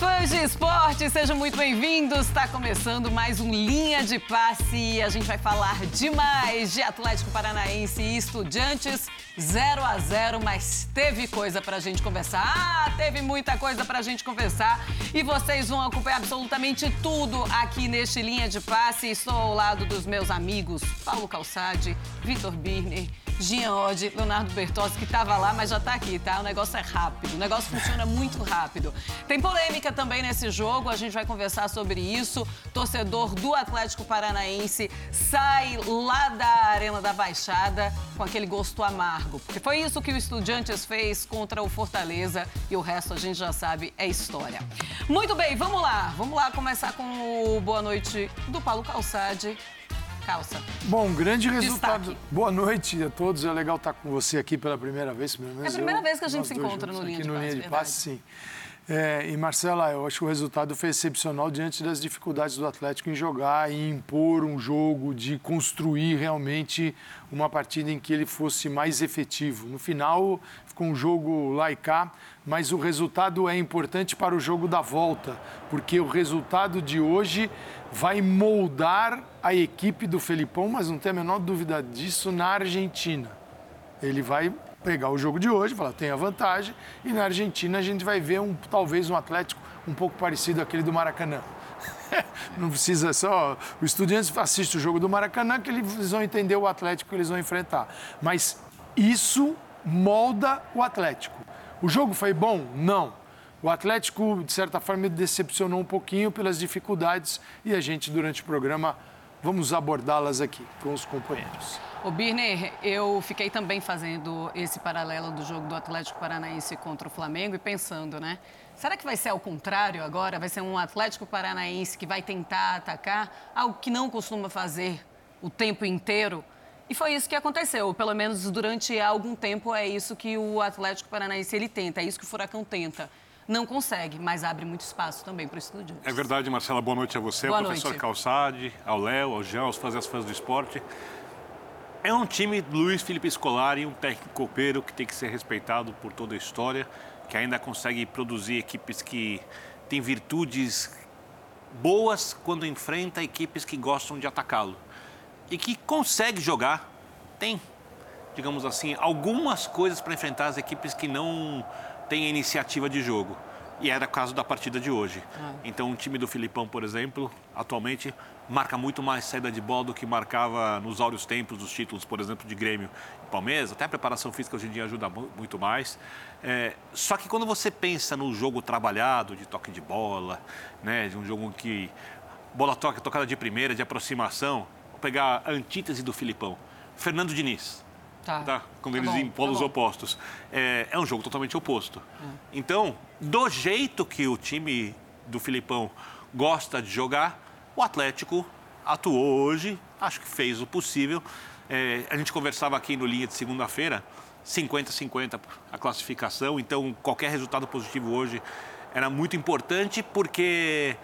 fãs de esporte, sejam muito bem-vindos. Está começando mais um Linha de Passe e a gente vai falar demais de Atlético Paranaense e Estudiantes 0 a 0 mas teve coisa para a gente conversar. Ah, teve muita coisa para a gente conversar e vocês vão acompanhar absolutamente tudo aqui neste Linha de Passe. Estou ao lado dos meus amigos Paulo Calçade, Vitor Birner Jean Oddi, Leonardo Bertozzi, que estava lá, mas já está aqui, tá? O negócio é rápido, o negócio funciona muito rápido. Tem polêmica também nesse jogo, a gente vai conversar sobre isso. Torcedor do Atlético Paranaense sai lá da Arena da Baixada com aquele gosto amargo. Porque foi isso que o Estudiantes fez contra o Fortaleza e o resto a gente já sabe é história. Muito bem, vamos lá. Vamos lá começar com o boa noite do Paulo Calçade calça. Bom, grande resultado. Destaque. Boa noite a todos. É legal estar com você aqui pela primeira vez. Pelo menos é a primeira eu, vez que a gente se encontra no Linha de no Passe. Linha de Passe, sim. É, e Marcela, eu acho que o resultado foi excepcional diante das dificuldades do Atlético em jogar e impor um jogo, de construir realmente uma partida em que ele fosse mais efetivo. No final, ficou um jogo laicá, mas o resultado é importante para o jogo da volta, porque o resultado de hoje vai moldar a equipe do Felipão, mas não tem a menor dúvida disso, na Argentina. Ele vai pegar o jogo de hoje, falar, tem a vantagem, e na Argentina a gente vai ver um, talvez um Atlético um pouco parecido àquele do Maracanã. não precisa só. O Estudiantes assiste o jogo do Maracanã que eles vão entender o Atlético que eles vão enfrentar. Mas isso molda o Atlético. O jogo foi bom? Não. O Atlético, de certa forma, decepcionou um pouquinho pelas dificuldades e a gente, durante o programa, vamos abordá-las aqui com os companheiros. O Birner, eu fiquei também fazendo esse paralelo do jogo do Atlético Paranaense contra o Flamengo e pensando, né? Será que vai ser ao contrário agora? Vai ser um Atlético Paranaense que vai tentar atacar algo que não costuma fazer o tempo inteiro? E foi isso que aconteceu, pelo menos durante algum tempo é isso que o Atlético Paranaense ele tenta, é isso que o Furacão tenta não consegue, mas abre muito espaço também para o estudante. É verdade, Marcela. Boa noite a você, Boa ao professor noite. Calçade, ao Léo, ao Jean, aos fãs fãs do esporte. É um time Luiz Felipe Scolari, um técnico copeiro que tem que ser respeitado por toda a história, que ainda consegue produzir equipes que têm virtudes boas quando enfrenta equipes que gostam de atacá-lo. E que consegue jogar, tem, digamos assim, algumas coisas para enfrentar as equipes que não tem a iniciativa de jogo. E era o caso da partida de hoje. Ah. Então, o time do Filipão, por exemplo, atualmente marca muito mais saída de bola do que marcava nos áureos tempos dos títulos, por exemplo, de Grêmio e Palmeiras. Até a preparação física hoje em dia ajuda muito mais. É, só que quando você pensa no jogo trabalhado, de toque de bola, né, de um jogo que bola toca, tocada de primeira, de aproximação, pegar a antítese do Filipão. Fernando Diniz Tá. tá? Quando tá eles bom, em polos tá opostos. É, é, um jogo totalmente oposto. É. Então, do jeito que o time do Filipão gosta de jogar, o Atlético atuou hoje, acho que fez o possível. É, a gente conversava aqui no Linha de segunda-feira, 50-50 a classificação, então qualquer resultado positivo hoje era muito importante porque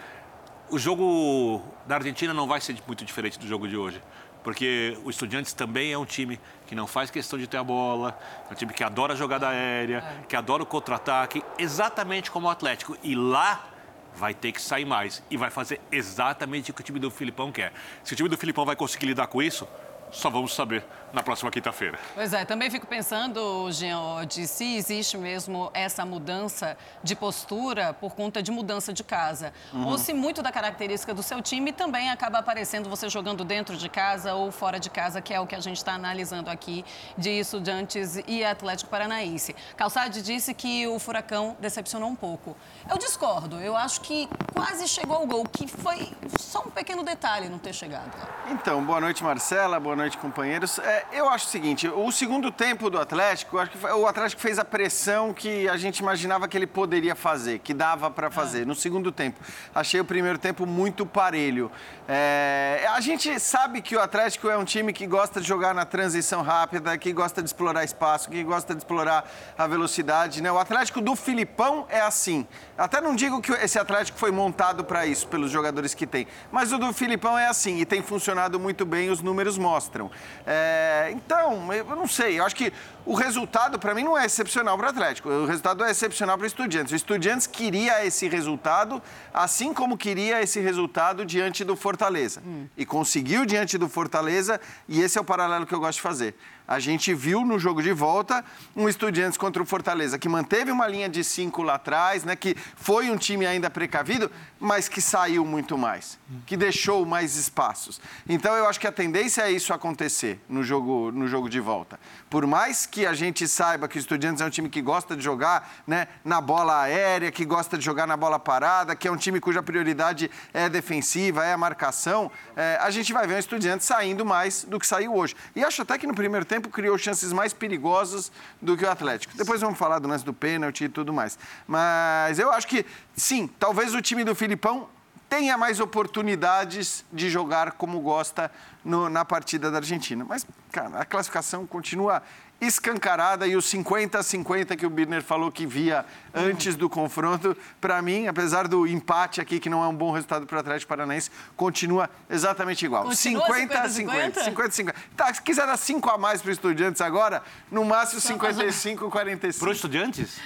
o jogo da Argentina não vai ser muito diferente do jogo de hoje porque o Estudiantes também é um time que não faz questão de ter a bola, é um time que adora a jogada aérea, é. que adora o contra-ataque, exatamente como o Atlético. E lá vai ter que sair mais e vai fazer exatamente o que o time do Filipão quer. Se o time do Filipão vai conseguir lidar com isso, só vamos saber na próxima quinta-feira. Pois é, também fico pensando, Jean, de se existe mesmo essa mudança de postura por conta de mudança de casa. Uhum. Ou se muito da característica do seu time também acaba aparecendo você jogando dentro de casa ou fora de casa, que é o que a gente está analisando aqui de Estudiantes e Atlético Paranaense. Calçade disse que o Furacão decepcionou um pouco. Eu discordo, eu acho que quase chegou ao gol, que foi só um pequeno detalhe não ter chegado. Então, boa noite, Marcela, boa noite, companheiros. É, eu acho o seguinte, o segundo tempo do Atlético, acho que o Atlético fez a pressão que a gente imaginava que ele poderia fazer, que dava para fazer. Ah. No segundo tempo, achei o primeiro tempo muito parelho. É, a gente sabe que o Atlético é um time que gosta de jogar na transição rápida, que gosta de explorar espaço, que gosta de explorar a velocidade. Né? O Atlético do Filipão é assim. Até não digo que esse Atlético foi montado para isso, pelos jogadores que tem, mas o do Filipão é assim e tem funcionado muito bem, os números mostram. É, então, eu não sei, eu acho que o resultado, para mim, não é excepcional para o Atlético. O resultado é excepcional para o Estudiantes. O Estudiantes queria esse resultado, assim como queria esse resultado diante do Fortaleza. Hum. E conseguiu diante do Fortaleza, e esse é o paralelo que eu gosto de fazer. A gente viu no jogo de volta um Estudiantes contra o Fortaleza que manteve uma linha de cinco lá atrás, né, que foi um time ainda precavido, mas que saiu muito mais, que deixou mais espaços. Então eu acho que a tendência é isso acontecer no jogo, no jogo de volta. Por mais que a gente saiba que o Estudiantes é um time que gosta de jogar né, na bola aérea, que gosta de jogar na bola parada, que é um time cuja prioridade é defensiva, é a marcação, é, a gente vai ver um Estudiantes saindo mais do que saiu hoje. E acho até que no primeiro tempo criou chances mais perigosas do que o Atlético. Depois vamos falar do lance do pênalti e tudo mais. Mas eu acho que, sim, talvez o time do Filipão tenha mais oportunidades de jogar como gosta no, na partida da Argentina. Mas, cara, a classificação continua escancarada e os 50-50 que o Birner falou que via antes do confronto, para mim, apesar do empate aqui, que não é um bom resultado para o Atlético Paranaense, continua exatamente igual. 50-50. 50-50. Tá, se quiser dar 5 a mais para os estudiantes agora, no máximo 55-45. Para os estudiantes?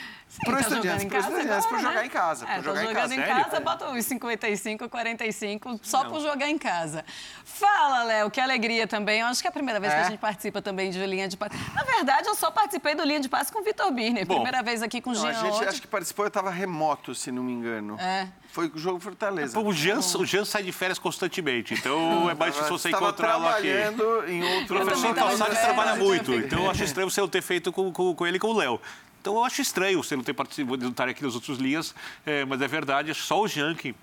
Para o estudiante, para estudiantes, para jogar em casa. É, jogar em casa. em casa, bota os 55, 45, só para jogar em casa. Fala, Léo, que alegria também. Eu acho que é a primeira vez é. que a gente participa também de Linha de Passe. Na verdade, eu só participei do Linha de Passe com o Vitor Birner. Bom, primeira vez aqui com o Jean. A gente acho que participou, eu estava remoto, se não me engano. É. Foi o jogo Fortaleza. O Jean, o Jean sai de férias constantemente, então é mais difícil você encontrá-lo aqui. trabalhando em outro... O professor Calçado trabalha muito, então eu acho estranho você não ter feito com, com, com ele e com o Léo. Então eu acho estranho você não ter participado de estar aqui nas outras linhas, é, mas é verdade, é só o Jean que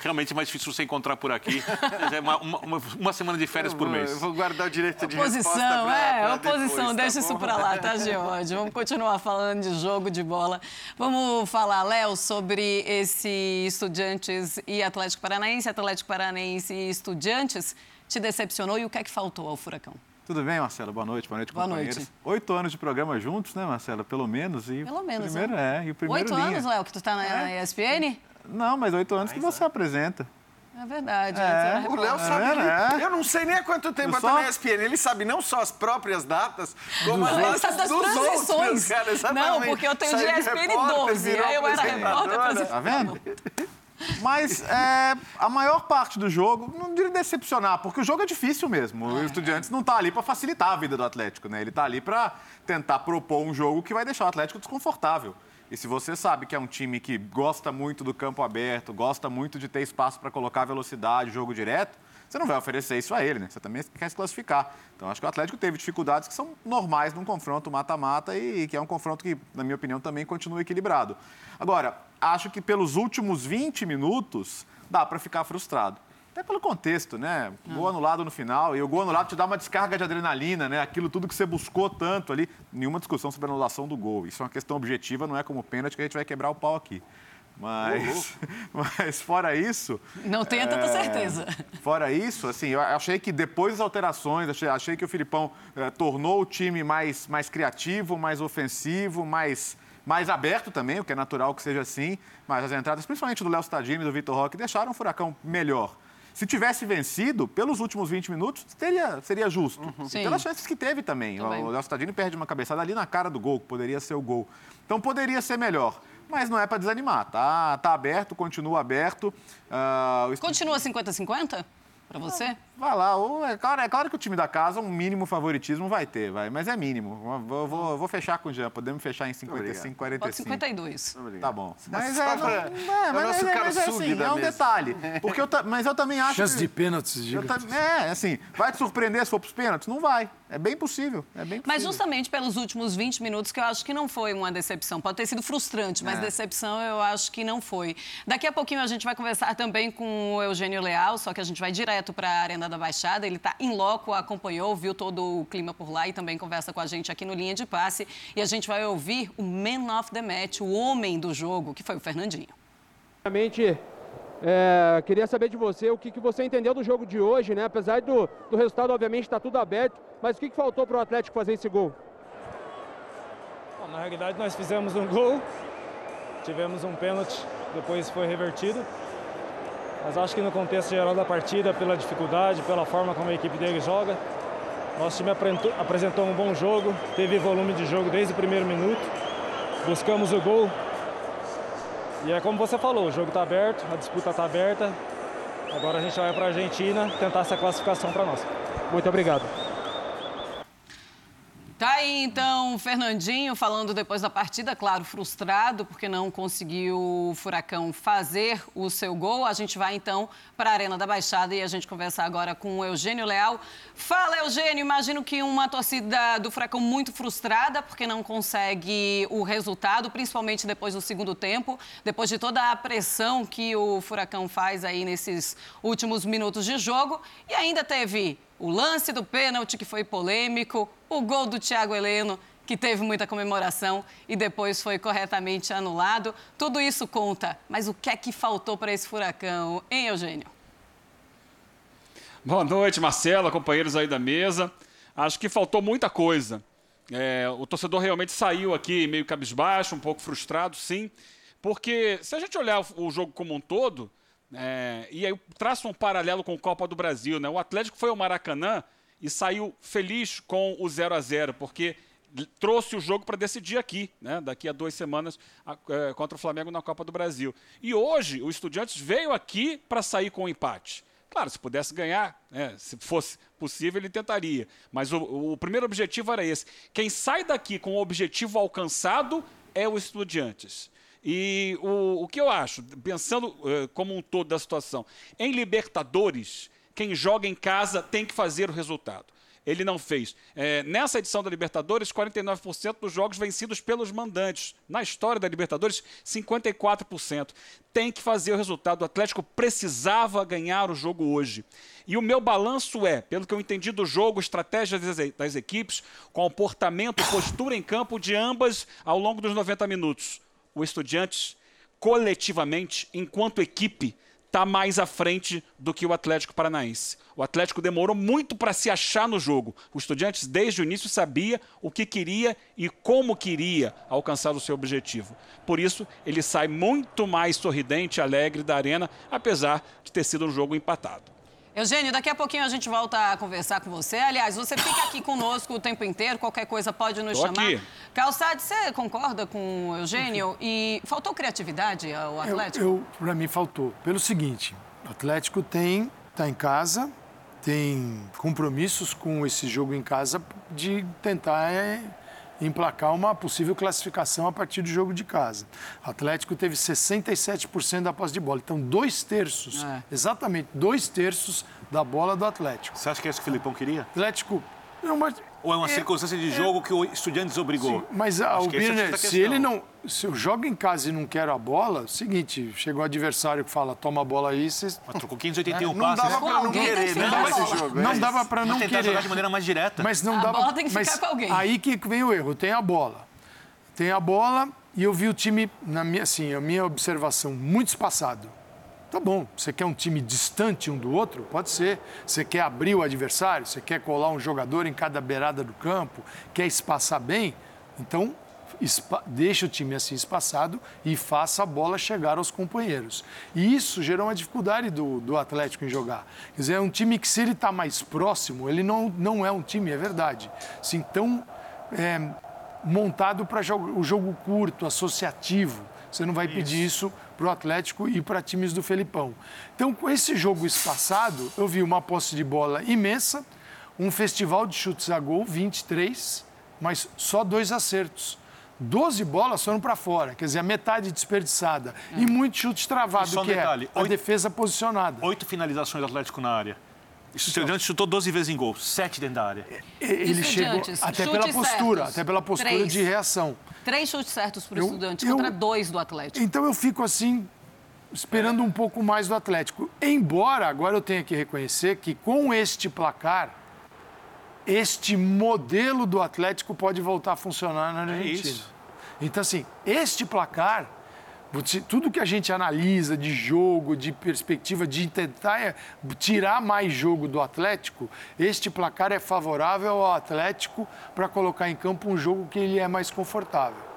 realmente é mais difícil você encontrar por aqui. É uma, uma, uma, semana de férias por mês. Eu vou guardar o direito de oposição, pra, é, pra oposição, depois, deixa tá isso para lá, tá, George? Vamos continuar falando de jogo de bola. Vamos falar, Léo, sobre esse Estudiantes e Atlético Paranaense, Atlético Paranaense e Estudiantes. Te decepcionou e o que é que faltou ao Furacão? Tudo bem, Marcelo? Boa noite, boa noite, boa companheiros. Noite. Oito anos de programa juntos, né, Marcelo? Pelo menos. E Pelo menos, primeiro, é. é. E o primeiro Oito linha. anos, Léo, que tu está na, é. na ESPN? Não, mas oito anos que você é. apresenta. É verdade. É. O Léo sabe. É, eu não sei nem há quanto tempo eu só... na ESPN. Ele sabe não só as próprias datas, como as datas das dos transições. Outros, cara, não, porque eu tenho de ESPN 12. Aí eu era repórter. Tá vendo? Mas é, a maior parte do jogo, não diria decepcionar, porque o jogo é difícil mesmo. O Estudiantes não está ali para facilitar a vida do Atlético, né? Ele está ali para tentar propor um jogo que vai deixar o Atlético desconfortável. E se você sabe que é um time que gosta muito do campo aberto, gosta muito de ter espaço para colocar velocidade, jogo direto, você não vai oferecer isso a ele, né? Você também quer se classificar. Então, acho que o Atlético teve dificuldades que são normais num confronto mata-mata e que é um confronto que, na minha opinião, também continua equilibrado. Agora, acho que pelos últimos 20 minutos dá para ficar frustrado. Até pelo contexto, né? Gol anulado no final. E o gol anulado te dá uma descarga de adrenalina, né? Aquilo tudo que você buscou tanto ali. Nenhuma discussão sobre a anulação do gol. Isso é uma questão objetiva, não é como pênalti que a gente vai quebrar o pau aqui. Mas, mas fora isso. Não tenha tanta é, certeza. Fora isso, assim, eu achei que depois das alterações, achei, achei que o Filipão é, tornou o time mais, mais criativo, mais ofensivo, mais, mais aberto também, o que é natural que seja assim. Mas as entradas, principalmente do Léo Stadini e do Vitor Roque, deixaram o Furacão melhor. Se tivesse vencido, pelos últimos 20 minutos, teria, seria justo. Uhum. Pelas chances que teve também. também. O Léo Stadini perde uma cabeçada ali na cara do gol, que poderia ser o gol. Então poderia ser melhor mas não é para desanimar, tá? Tá aberto, continua aberto. Uh, Continua 50-50? Para você? Vai lá. É claro, é claro que o time da casa, um mínimo favoritismo vai ter, vai, mas é mínimo. Vou, vou, vou fechar com o Jean. Podemos fechar em 55, 45. Pode 52. Tá bom. Mas, é, não, é, mas, é, mas é assim, é um detalhe. Porque eu, mas eu também acho. Chance que, de pênaltis, diga. É, assim, vai te surpreender se for para os pênaltis? Não vai. É bem possível, é bem possível. Mas justamente pelos últimos 20 minutos que eu acho que não foi uma decepção. Pode ter sido frustrante, mas É. decepção eu acho que não foi. Daqui a pouquinho a gente vai conversar também com o Eugênio Leal, só que a gente vai direto para a Arena da Baixada. Ele está em loco, acompanhou, viu todo o clima por lá e também conversa com a gente aqui no Linha de Passe. E a gente vai ouvir o Man of the Match, o homem do jogo, que foi o Fernandinho. Primeiramente, é, queria saber de você o que, que você entendeu do jogo de hoje, né? Apesar do, do resultado, obviamente, está tudo aberto, mas o que, que faltou para o Atlético fazer esse gol? Bom, na realidade, nós fizemos um gol, tivemos um pênalti, depois foi revertido. Mas acho que no contexto geral da partida, pela dificuldade, pela forma como a equipe dele joga, nosso time apresentou, apresentou um bom jogo, teve volume de jogo desde o primeiro minuto, buscamos o gol. E é como você falou, o jogo está aberto, a disputa está aberta. Agora a gente vai para a Argentina tentar essa classificação para nós. Muito obrigado. Tá aí então o Fernandinho falando depois da partida, claro, frustrado porque não conseguiu o Furacão fazer o seu gol. A gente vai então para a Arena da Baixada e a gente conversa agora com o Eugênio Leal. Fala, Eugênio, imagino que uma torcida do Furacão muito frustrada porque não consegue o resultado, principalmente depois do segundo tempo, depois de toda a pressão que o Furacão faz aí nesses últimos minutos de jogo. E ainda teve o lance do pênalti, que foi polêmico, o gol do Thiago Heleno, que teve muita comemoração e depois foi corretamente anulado. Tudo isso conta. Mas o que é que faltou para esse furacão, hein, Eugênio? Boa noite, Marcela, companheiros aí da mesa. Acho que faltou muita coisa. É, o torcedor realmente saiu aqui meio cabisbaixo, um pouco frustrado, sim. Porque se a gente olhar o, o jogo como um todo, é, e aí traço um paralelo com o Copa do Brasil, né? O Atlético foi ao Maracanã e saiu feliz com o 0 a 0 porque trouxe o jogo para decidir aqui, né? Daqui a duas semanas a, é, contra o Flamengo na Copa do Brasil. E hoje o Estudiantes veio aqui para sair com o um empate. Claro, se pudesse ganhar, né, se fosse possível, ele tentaria. Mas o, o primeiro objetivo era esse. Quem sai daqui com o objetivo alcançado é o Estudiantes. E o, o que eu acho, pensando uh, como um todo da situação, em Libertadores, quem joga em casa tem que fazer o resultado. Ele não fez. É, nessa edição da Libertadores, 49% dos jogos vencidos pelos mandantes. Na história da Libertadores, 54%. Tem que fazer o resultado. O Atlético precisava ganhar o jogo hoje. E o meu balanço é, pelo que eu entendi do jogo, estratégia das, equipes, comportamento, postura em campo de ambas ao longo dos 90 minutos o Estudiantes, coletivamente, enquanto equipe, está mais à frente do que o Atlético Paranaense. O Atlético demorou muito para se achar no jogo. O Estudiantes, desde o início, sabia o que queria e como queria alcançar o seu objetivo. Por isso, ele sai muito mais sorridente, alegre da arena, apesar de ter sido um jogo empatado. Eugênio, daqui a pouquinho a gente volta a conversar com você. Aliás, você fica aqui conosco o tempo inteiro, qualquer coisa pode nos Tô chamar. aqui. Calçade, você concorda com o Eugênio? E faltou criatividade ao Atlético? Eu, eu para mim faltou. Pelo seguinte, o Atlético tem está em casa, tem compromissos com esse jogo em casa de tentar é, emplacar uma possível classificação a partir do jogo de casa. O Atlético teve 67% da posse de bola. Então, dois terços, É. exatamente dois terços da bola do Atlético. Você acha que é isso que o Filipão queria? Atlético. Não, mas, Ou é uma É, circunstância de jogo que o Estudiantes obrigou? Sim, mas ah, o é Birner, se ele não. Se eu jogo em casa e não quero a bola, seguinte, chega o adversário que fala, toma a bola aí, vocês. Mas trocou 581 Não passes. dava né? pra não querer, que né? jogar Esse bola. jogo. é Não dava para não Mas tentar querer. jogar de maneira mais direta. Mas não A dava. bola tem que mas ficar com alguém. Aí que vem o erro. Tem a bola. Tem a bola e eu vi o time, na minha, assim, a minha observação, muito espaçado. Tá bom, você quer um time distante um do outro? Pode ser. Você quer abrir o adversário? Você quer colar um jogador em cada beirada do campo? Quer espaçar bem? Então, deixa o time assim espaçado e faça a bola chegar aos companheiros. E isso gerou uma dificuldade do, do Atlético em jogar. Quer dizer, é um time que, se ele está mais próximo, ele não, não é um time, é verdade. Assim, tão é, montado para o jogo curto, associativo. Você não vai pedir isso para o Atlético e para times do Felipão. Então, com esse jogo espaçado, eu vi uma posse de bola imensa, um festival de chutes a gol, 23, mas só dois acertos. 12 bolas foram para fora, quer dizer, a metade desperdiçada. E muito chute travado, E só um que detalhe, é a oito- defesa posicionada. Oito finalizações do Atlético na área. O Estudiantes chutou 12 vezes em gol, 7 dentro da área. Ele chegou até pela postura, até pela postura Três. de reação. Três chutes certos para o Estudiantes contra dois do Atlético. Então eu fico assim, esperando um pouco mais do Atlético. Embora agora eu tenha que reconhecer que com este placar, este modelo do Atlético pode voltar a funcionar na é Argentina. É então, assim, este placar tudo que a gente analisa de jogo, de perspectiva, de tentar é tirar mais jogo do Atlético, este placar é favorável ao Atlético para colocar em campo um jogo que ele é mais confortável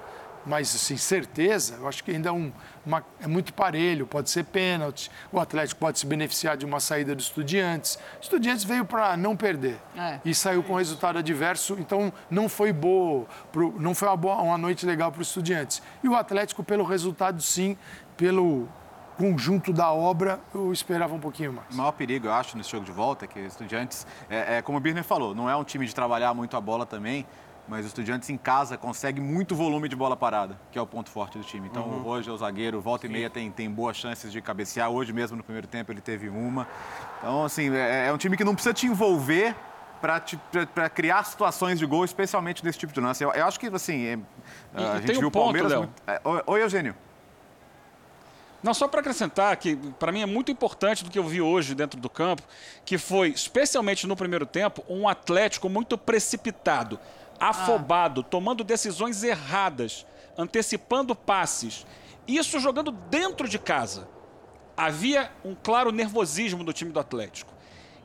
mas assim, certeza, eu acho que ainda é, um, uma, é muito parelho, pode ser pênalti, o Atlético pode se beneficiar de uma saída dos estudiantes. Estudiantes veio para não perder é. e saiu com resultado adverso, então não foi boa, não foi uma, boa, uma noite legal para os estudiantes. E o Atlético, pelo resultado, sim, pelo conjunto da obra, eu esperava um pouquinho mais. O maior perigo, eu acho, nesse jogo de volta é que os estudiantes, é, é como o Birner falou, não é um time de trabalhar muito a bola também, mas o Estudiantes em casa consegue muito volume de bola parada, que é o ponto forte do time. Então, uhum. hoje é o zagueiro, volta Sim. e meia tem, tem boas chances de cabecear. Hoje mesmo, no primeiro tempo, ele teve uma. Então, assim, é, é um time que não precisa te envolver para criar situações de gol, especialmente nesse tipo de lance. Eu, eu acho que, assim, é, e, a gente viu o Palmeiras... Muito... É, oi, Eugênio. Não, só para acrescentar que para mim é muito importante do que eu vi hoje dentro do campo, que foi, especialmente no primeiro tempo, um Atlético muito precipitado afobado, ah. tomando decisões erradas, antecipando passes. Isso jogando dentro de casa. Havia um claro nervosismo do time do Atlético.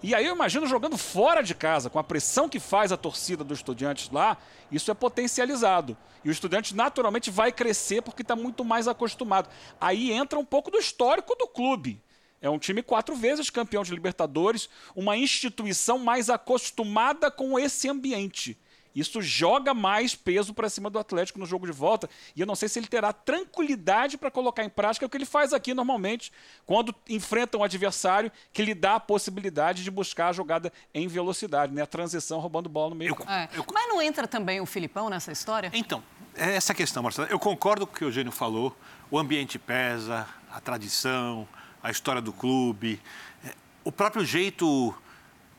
E aí eu imagino jogando fora de casa, com a pressão que faz a torcida dos estudantes lá, isso é potencializado. E o estudante naturalmente vai crescer porque está muito mais acostumado. Aí entra um pouco do histórico do clube. É um time quatro vezes campeão de Libertadores, uma instituição mais acostumada com esse ambiente. Isso joga mais peso para cima do Atlético no jogo de volta. E eu não sei se ele terá tranquilidade para colocar em prática o que ele faz aqui normalmente, quando enfrenta um adversário que lhe dá a possibilidade de buscar a jogada em velocidade, né? A transição roubando bola no meio. Eu, é. eu... Mas não entra também o Filipão nessa história? Então, é essa questão, Marcelo. Eu concordo com o que o Eugênio falou. O ambiente pesa, a tradição, a história do clube, é, o próprio jeito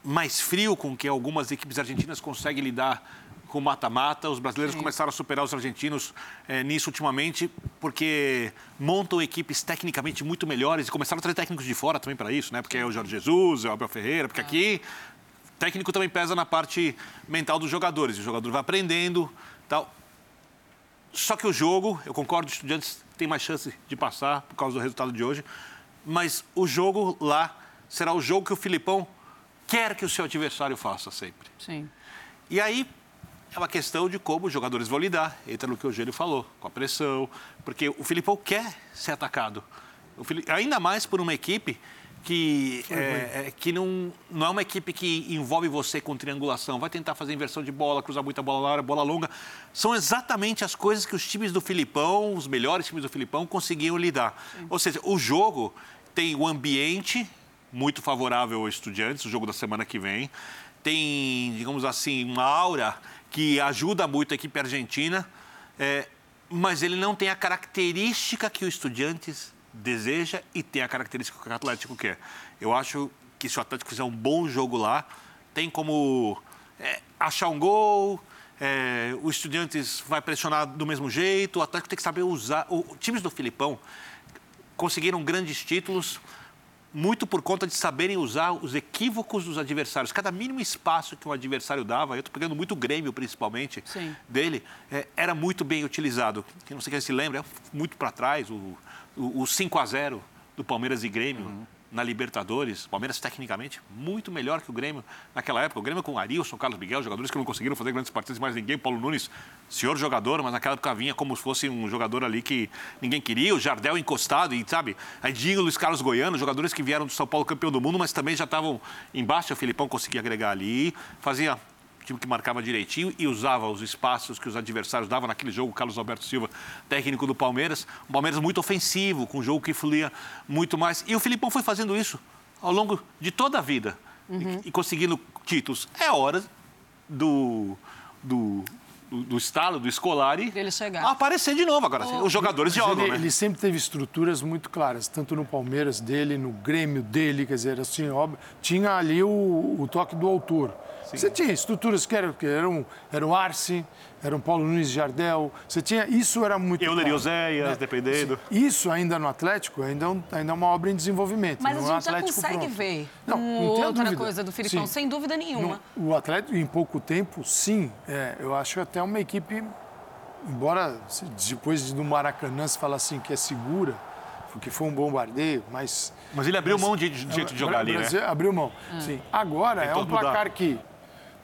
mais frio com que algumas equipes argentinas conseguem lidar com mata-mata. Os brasileiros começaram a superar os argentinos é, nisso ultimamente, porque montam equipes tecnicamente muito melhores e começaram a trazer técnicos de fora também para isso, né? Porque é o Jorge Jesus, é o Abel Ferreira, porque é. aqui técnico também pesa na parte mental dos jogadores. O jogador vai aprendendo, tal. Só que o jogo, eu concordo, os estudantes têm mais chance de passar por causa do resultado de hoje, mas o jogo lá será o jogo que o Filipão quer que o seu adversário faça sempre. Sim. E aí é uma questão de como os jogadores vão lidar. Entra no que o Eugênio falou, com a pressão, porque o Filipão quer ser atacado. Filipe, ainda mais por uma equipe que, é, é, que não, não é uma equipe que envolve você com triangulação, vai tentar fazer inversão de bola, cruzar muita bola larga, bola longa. São exatamente as coisas que os times do Filipão, os melhores times do Filipão, conseguiam lidar. Sim. Ou seja, o jogo tem o ambiente muito favorável aos estudiantes, o jogo da semana que vem. Tem, digamos assim, uma aura que ajuda muito a equipe argentina, é, mas ele não tem a característica que o Estudiantes deseja e tem a característica que o Atlético quer. Eu acho que se o Atlético fizer um bom jogo lá, tem como é, achar um gol, é, o Estudiantes vai pressionar do mesmo jeito, o Atlético tem que saber usar. O, times do Filipão conseguiram grandes títulos muito por conta de saberem usar os equívocos dos adversários. Cada mínimo espaço que um adversário dava, eu estou pegando muito o Grêmio, principalmente, Sim. dele, é, era muito bem utilizado. Quem não sei quem se lembra, é muito para trás, o, o, o 5 a 0 do Palmeiras e Grêmio. Uhum na Libertadores. O Palmeiras, tecnicamente, muito melhor que o Grêmio naquela época. O Grêmio com Arilson, Carlos Miguel, jogadores que não conseguiram fazer grandes partidas mais ninguém. Paulo Nunes, senhor jogador, mas naquela época vinha como se fosse um jogador ali que ninguém queria. O Jardel encostado e, sabe, aí Dinho, Luiz Carlos Goiano, jogadores que vieram do São Paulo campeão do mundo, mas também já estavam embaixo. O Filipão conseguia agregar ali. Fazia time que marcava direitinho e usava os espaços que os adversários davam naquele jogo. Carlos Alberto Silva, técnico do Palmeiras. Um Palmeiras muito ofensivo, com um jogo que fluía muito mais. E o Filipão foi fazendo isso ao longo de toda a vida uhum. e, e, conseguindo títulos. É hora do, do do, do estalo, do Scolari, ele chegar. aparecer de novo agora. Oh. Os jogadores jogam, ele, né? ele sempre teve estruturas muito claras, tanto no Palmeiras dele, no Grêmio dele, quer dizer, assim, óbvio, tinha ali o, o toque do autor. Sim. Você tinha estruturas que eram, que eram, eram Arce, era o Paulo Nunes Jardel. Você tinha, isso era muito. Euler e Oséias, né? dependendo. Isso ainda no Atlético ainda, é ainda é uma obra em desenvolvimento. Mas a gente já consegue pronto. ver não, não outra dúvida. coisa do Filipão, sim. sem dúvida nenhuma. No, o Atlético, em pouco tempo, sim. É, eu acho até uma equipe, embora depois do Maracanã se fala assim que é segura, porque foi um bombardeio, mas. Mas ele abriu mas, mão de, de jeito de jogar ali, né? Abriu mão. Ah. Sim. Agora é um placar mudar. que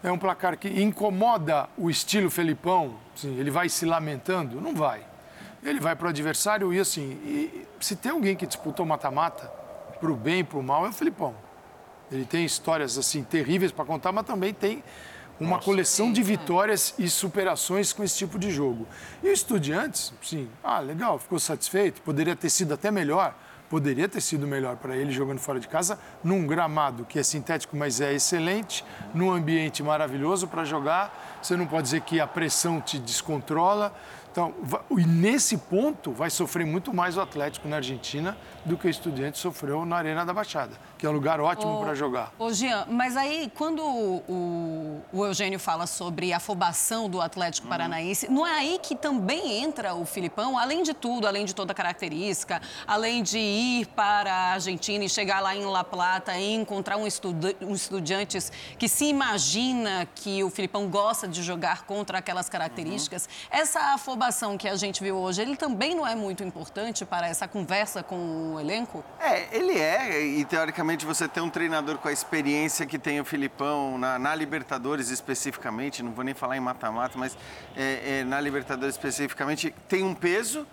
é um placar que incomoda o estilo Felipão, assim, ele vai se lamentando? Não vai. Ele vai para o adversário e assim, e, se tem alguém que disputou mata-mata, para o bem e para o mal, é o Felipão. Ele tem histórias assim terríveis para contar, mas também tem uma Nossa, coleção sim, de vitórias é. e superações com esse tipo de jogo. E o Estudiantes, sim, ah, legal, ficou satisfeito, poderia ter sido até melhor, poderia ter sido melhor para ele jogando fora de casa, num gramado que é sintético, mas é excelente, num ambiente maravilhoso para jogar. Você não pode dizer que a pressão te descontrola. Então, e nesse ponto vai sofrer muito mais o Atlético na Argentina do que o Estudiante sofreu na Arena da Baixada, que é um lugar ótimo para jogar. Ô, Jean, mas aí quando o, o, Eugênio fala sobre a afobação do Atlético uhum. Paranaense, não é aí que também entra o Filipão, além de tudo, além de toda a característica, além de ir para a Argentina e chegar lá em La Plata e encontrar um, estuda, um estudiantes que se imagina que o Filipão gosta de jogar contra aquelas características, uhum. essa afobação que a gente viu hoje, ele também não é muito importante para essa conversa com o elenco? É, ele é, e teoricamente você tem um treinador com a experiência que tem o Filipão na, na Libertadores especificamente, não vou nem falar em mata-mata, mas é, é, na Libertadores especificamente, tem um peso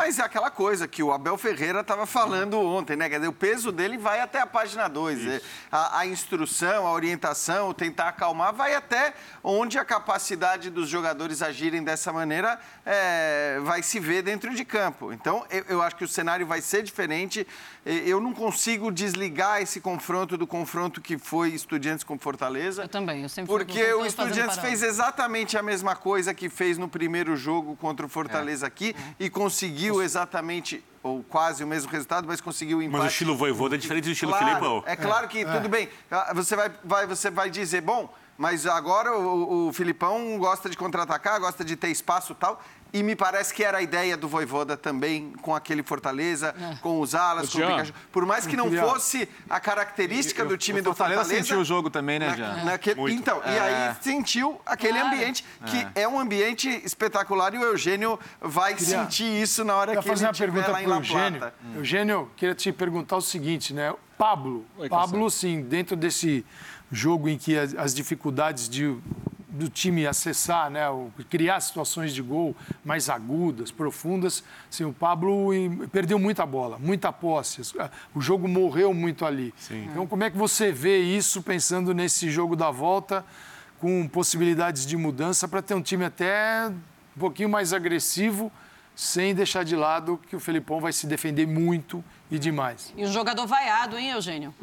mas é aquela coisa que o Abel Ferreira estava falando ontem, né? Quer dizer, o peso dele vai até a página 2. É, a, a, instrução, a orientação, tentar acalmar, vai até onde a capacidade dos jogadores agirem dessa maneira é, vai se ver dentro de campo. Então, eu, eu, acho que o cenário vai ser diferente. Eu não consigo desligar esse confronto do confronto que foi Estudiantes com Fortaleza. Eu também, eu sempre Porque o Estudiantes fez exatamente a mesma coisa que fez no primeiro jogo contra o Fortaleza é. aqui é. e conseguiu exatamente ou quase o mesmo resultado, mas conseguiu o empate. Mas o estilo Voivoda é diferente do estilo claro, Filipão. É claro que, é. tudo bem, ah, você vai, vai, você vai dizer, bom, mas agora o, o Filipão gosta de contra-atacar, gosta de ter espaço e tal. E me parece que era a ideia do Voivoda também, com aquele Fortaleza, é. com os alas, com o Pikachu. Por mais que não fosse a característica eu, do time do Fortaleza... Fortaleza sentiu o jogo também, né, Jean? naquele, então, é. e aí sentiu aquele claro. ambiente, que é. é. um ambiente espetacular e o Eugênio vai queria, sentir isso na hora que ele estiver lá em La Eugênio. Plata. Hum. Eugênio, queria te perguntar o seguinte, né? Pablo, Oi, Pablo, sim, dentro desse jogo em que as, as dificuldades de do time acessar, né, criar situações de gol mais agudas, profundas. Assim, o Pablo perdeu muita bola, muita posse. O jogo morreu muito ali. Sim. Então, como é que você vê isso pensando nesse jogo da volta, com possibilidades de mudança para ter um time até um pouquinho mais agressivo, sem deixar de lado que o Felipão vai se defender muito e demais. E o jogador vaiado, hein, Eugênio?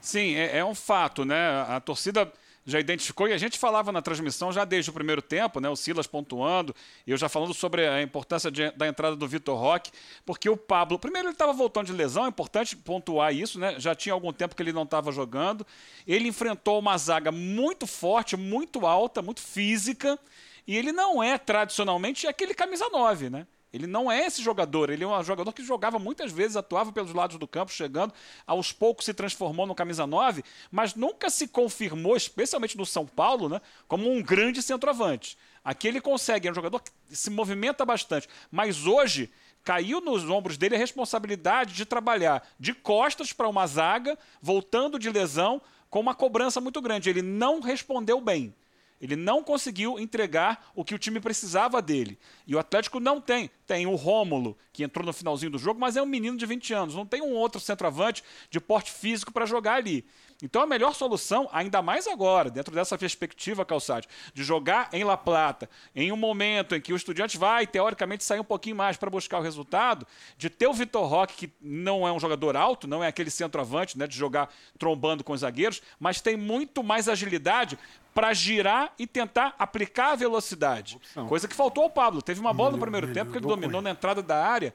Sim, é, é um fato, né? A torcida já identificou, e a gente falava na transmissão já desde o primeiro tempo, né, o Silas pontuando, e eu já falando sobre a importância de, da entrada do Vitor Roque, porque o Pablo, primeiro ele estava voltando de lesão, é importante pontuar isso, né, já tinha algum tempo que ele não estava jogando, ele enfrentou uma zaga muito forte, muito alta, muito física, e ele não é tradicionalmente aquele camisa 9, né? Ele não é esse jogador, ele é um jogador que jogava muitas vezes, atuava pelos lados do campo, chegando, aos poucos se transformou no camisa 9, mas nunca se confirmou, especialmente no São Paulo, né, como um grande centroavante. Aqui ele consegue, é um jogador que se movimenta bastante, mas hoje caiu nos ombros dele a responsabilidade de trabalhar de costas para uma zaga, voltando de lesão, com uma cobrança muito grande. Ele não respondeu bem. Ele não conseguiu entregar o que o time precisava dele. E o Atlético não tem. Tem o Rômulo, que entrou no finalzinho do jogo, mas é um menino de 20 anos. Não tem um outro centroavante de porte físico para jogar ali. Então a melhor solução, ainda mais agora, dentro dessa perspectiva, Calçade, de jogar em La Plata, em um momento em que o estudante vai, teoricamente, sair um pouquinho mais para buscar o resultado, de ter o Vitor Roque, que não é um jogador alto, não é aquele centroavante, né, de jogar trombando com os zagueiros, mas tem muito mais agilidade para girar e tentar aplicar a velocidade. Opção. Coisa que faltou ao Pablo. Teve uma bola no primeiro tempo que ele dominou na entrada da área,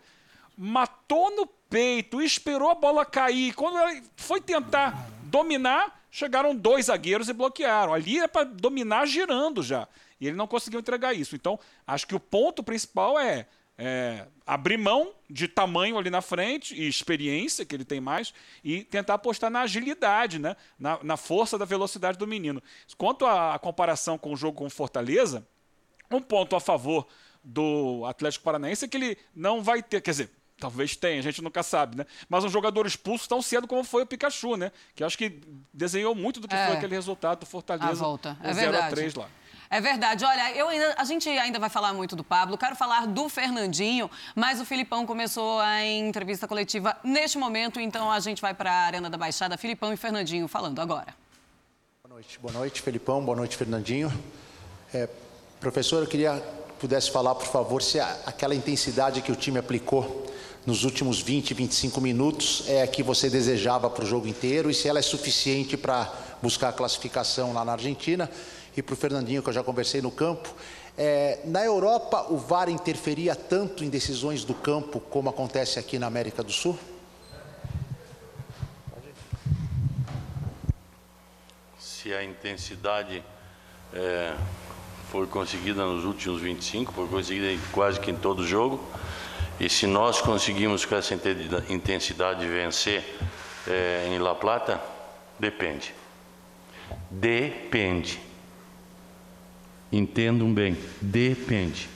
matou no peito, esperou a bola cair. Quando ele foi tentar dominar, chegaram dois zagueiros e bloquearam. Ali é para dominar girando já. E ele não conseguiu entregar isso. Então, acho que o ponto principal é é, abrir mão de tamanho ali na frente e experiência que ele tem mais e tentar apostar na agilidade, né? na, na força da velocidade do menino. Quanto à comparação com o jogo com Fortaleza, um ponto a favor do Atlético Paranaense é que ele não vai ter, quer dizer, Talvez tenha, a gente nunca sabe, né? Mas um jogador expulso tão cedo como foi o Pikachu, né? Que acho que desenhou muito do que é. foi aquele resultado do Fortaleza. A volta. É 0 a 3 lá. É verdade. Olha, eu ainda, a gente ainda vai falar muito do Pablo, quero falar do Fernandinho, mas o Filipão começou a entrevista coletiva neste momento, então a gente vai para a Arena da Baixada. Filipão e Fernandinho falando agora. Boa noite, boa noite, Felipão, boa noite, Fernandinho. É, professor, eu queria que pudesse falar, por favor, se a, aquela intensidade que o time aplicou nos últimos 20, 25 minutos é a que você desejava para o jogo inteiro e se ela é suficiente para buscar a classificação lá na Argentina e para o Fernandinho, que eu já conversei no campo. É, na Europa, o VAR interferia tanto em decisões do campo como acontece aqui na América do Sul? Se a intensidade é, foi conseguida nos últimos 25, foi conseguida quase que em todo jogo, e se nós conseguimos com essa intensidade vencer é, em La Plata, depende. Depende. Entendam bem, depende.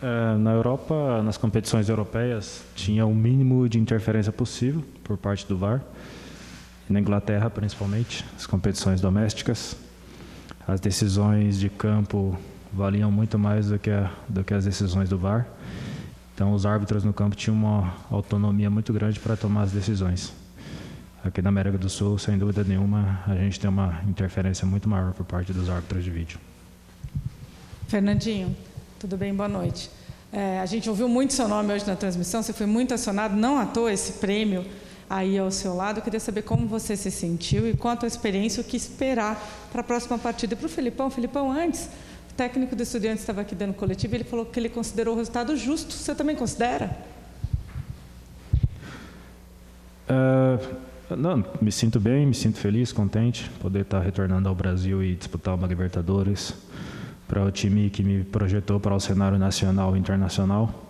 É, na Europa, nas competições europeias, tinha o mínimo de interferência possível por parte do VAR. na Inglaterra, principalmente, as competições domésticas, as decisões de campo valiam muito mais do que, a, do que as decisões do VAR. Então, os árbitros no campo tinham uma autonomia muito grande para tomar as decisões. Aqui na América do Sul, sem dúvida nenhuma, a gente tem uma interferência muito maior por parte dos árbitros de vídeo. Fernandinho, tudo bem? Boa noite. É, a gente ouviu muito seu nome hoje na transmissão, você foi muito acionado, não à toa esse prêmio aí ao seu lado. Eu queria saber como você se sentiu e quanto a experiência, o que esperar para a próxima partida. Para o Filipão, Filipão, antes, o técnico do Estudiantes estava aqui dando coletivo, ele falou que ele considerou o resultado justo. Você também considera? Uh não, me sinto bem, me sinto feliz, contente poder estar retornando ao Brasil e disputar uma Libertadores para o time que me projetou para o cenário nacional e internacional.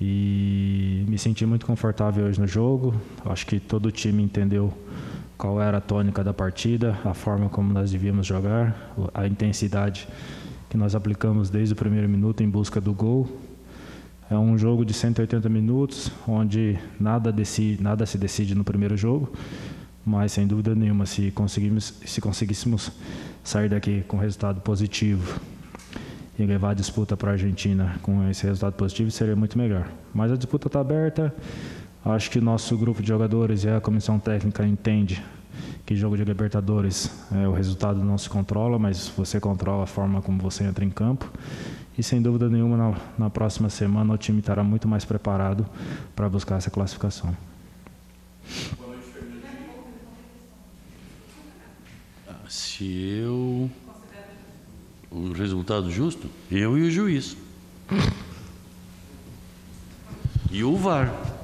E me senti muito confortável hoje no jogo. Acho que todo o time entendeu qual era a tônica da partida, a forma como nós devíamos jogar, a intensidade que nós aplicamos desde o primeiro minuto em busca do gol é um jogo de 180 minutos, onde nada, decide, nada se decide no primeiro jogo, mas sem dúvida nenhuma, se, conseguimos, se conseguíssemos sair daqui com resultado positivo e levar a disputa para a Argentina com esse resultado positivo, seria muito melhor. Mas a disputa está aberta, acho que nosso grupo de jogadores e a comissão técnica entende que jogo de Libertadores é, o resultado não se controla, mas você controla a forma como você entra em campo. E sem dúvida nenhuma, na, na próxima semana o time estará muito mais preparado para buscar essa classificação. Se eu. O resultado justo? Eu e o juiz. E o VAR.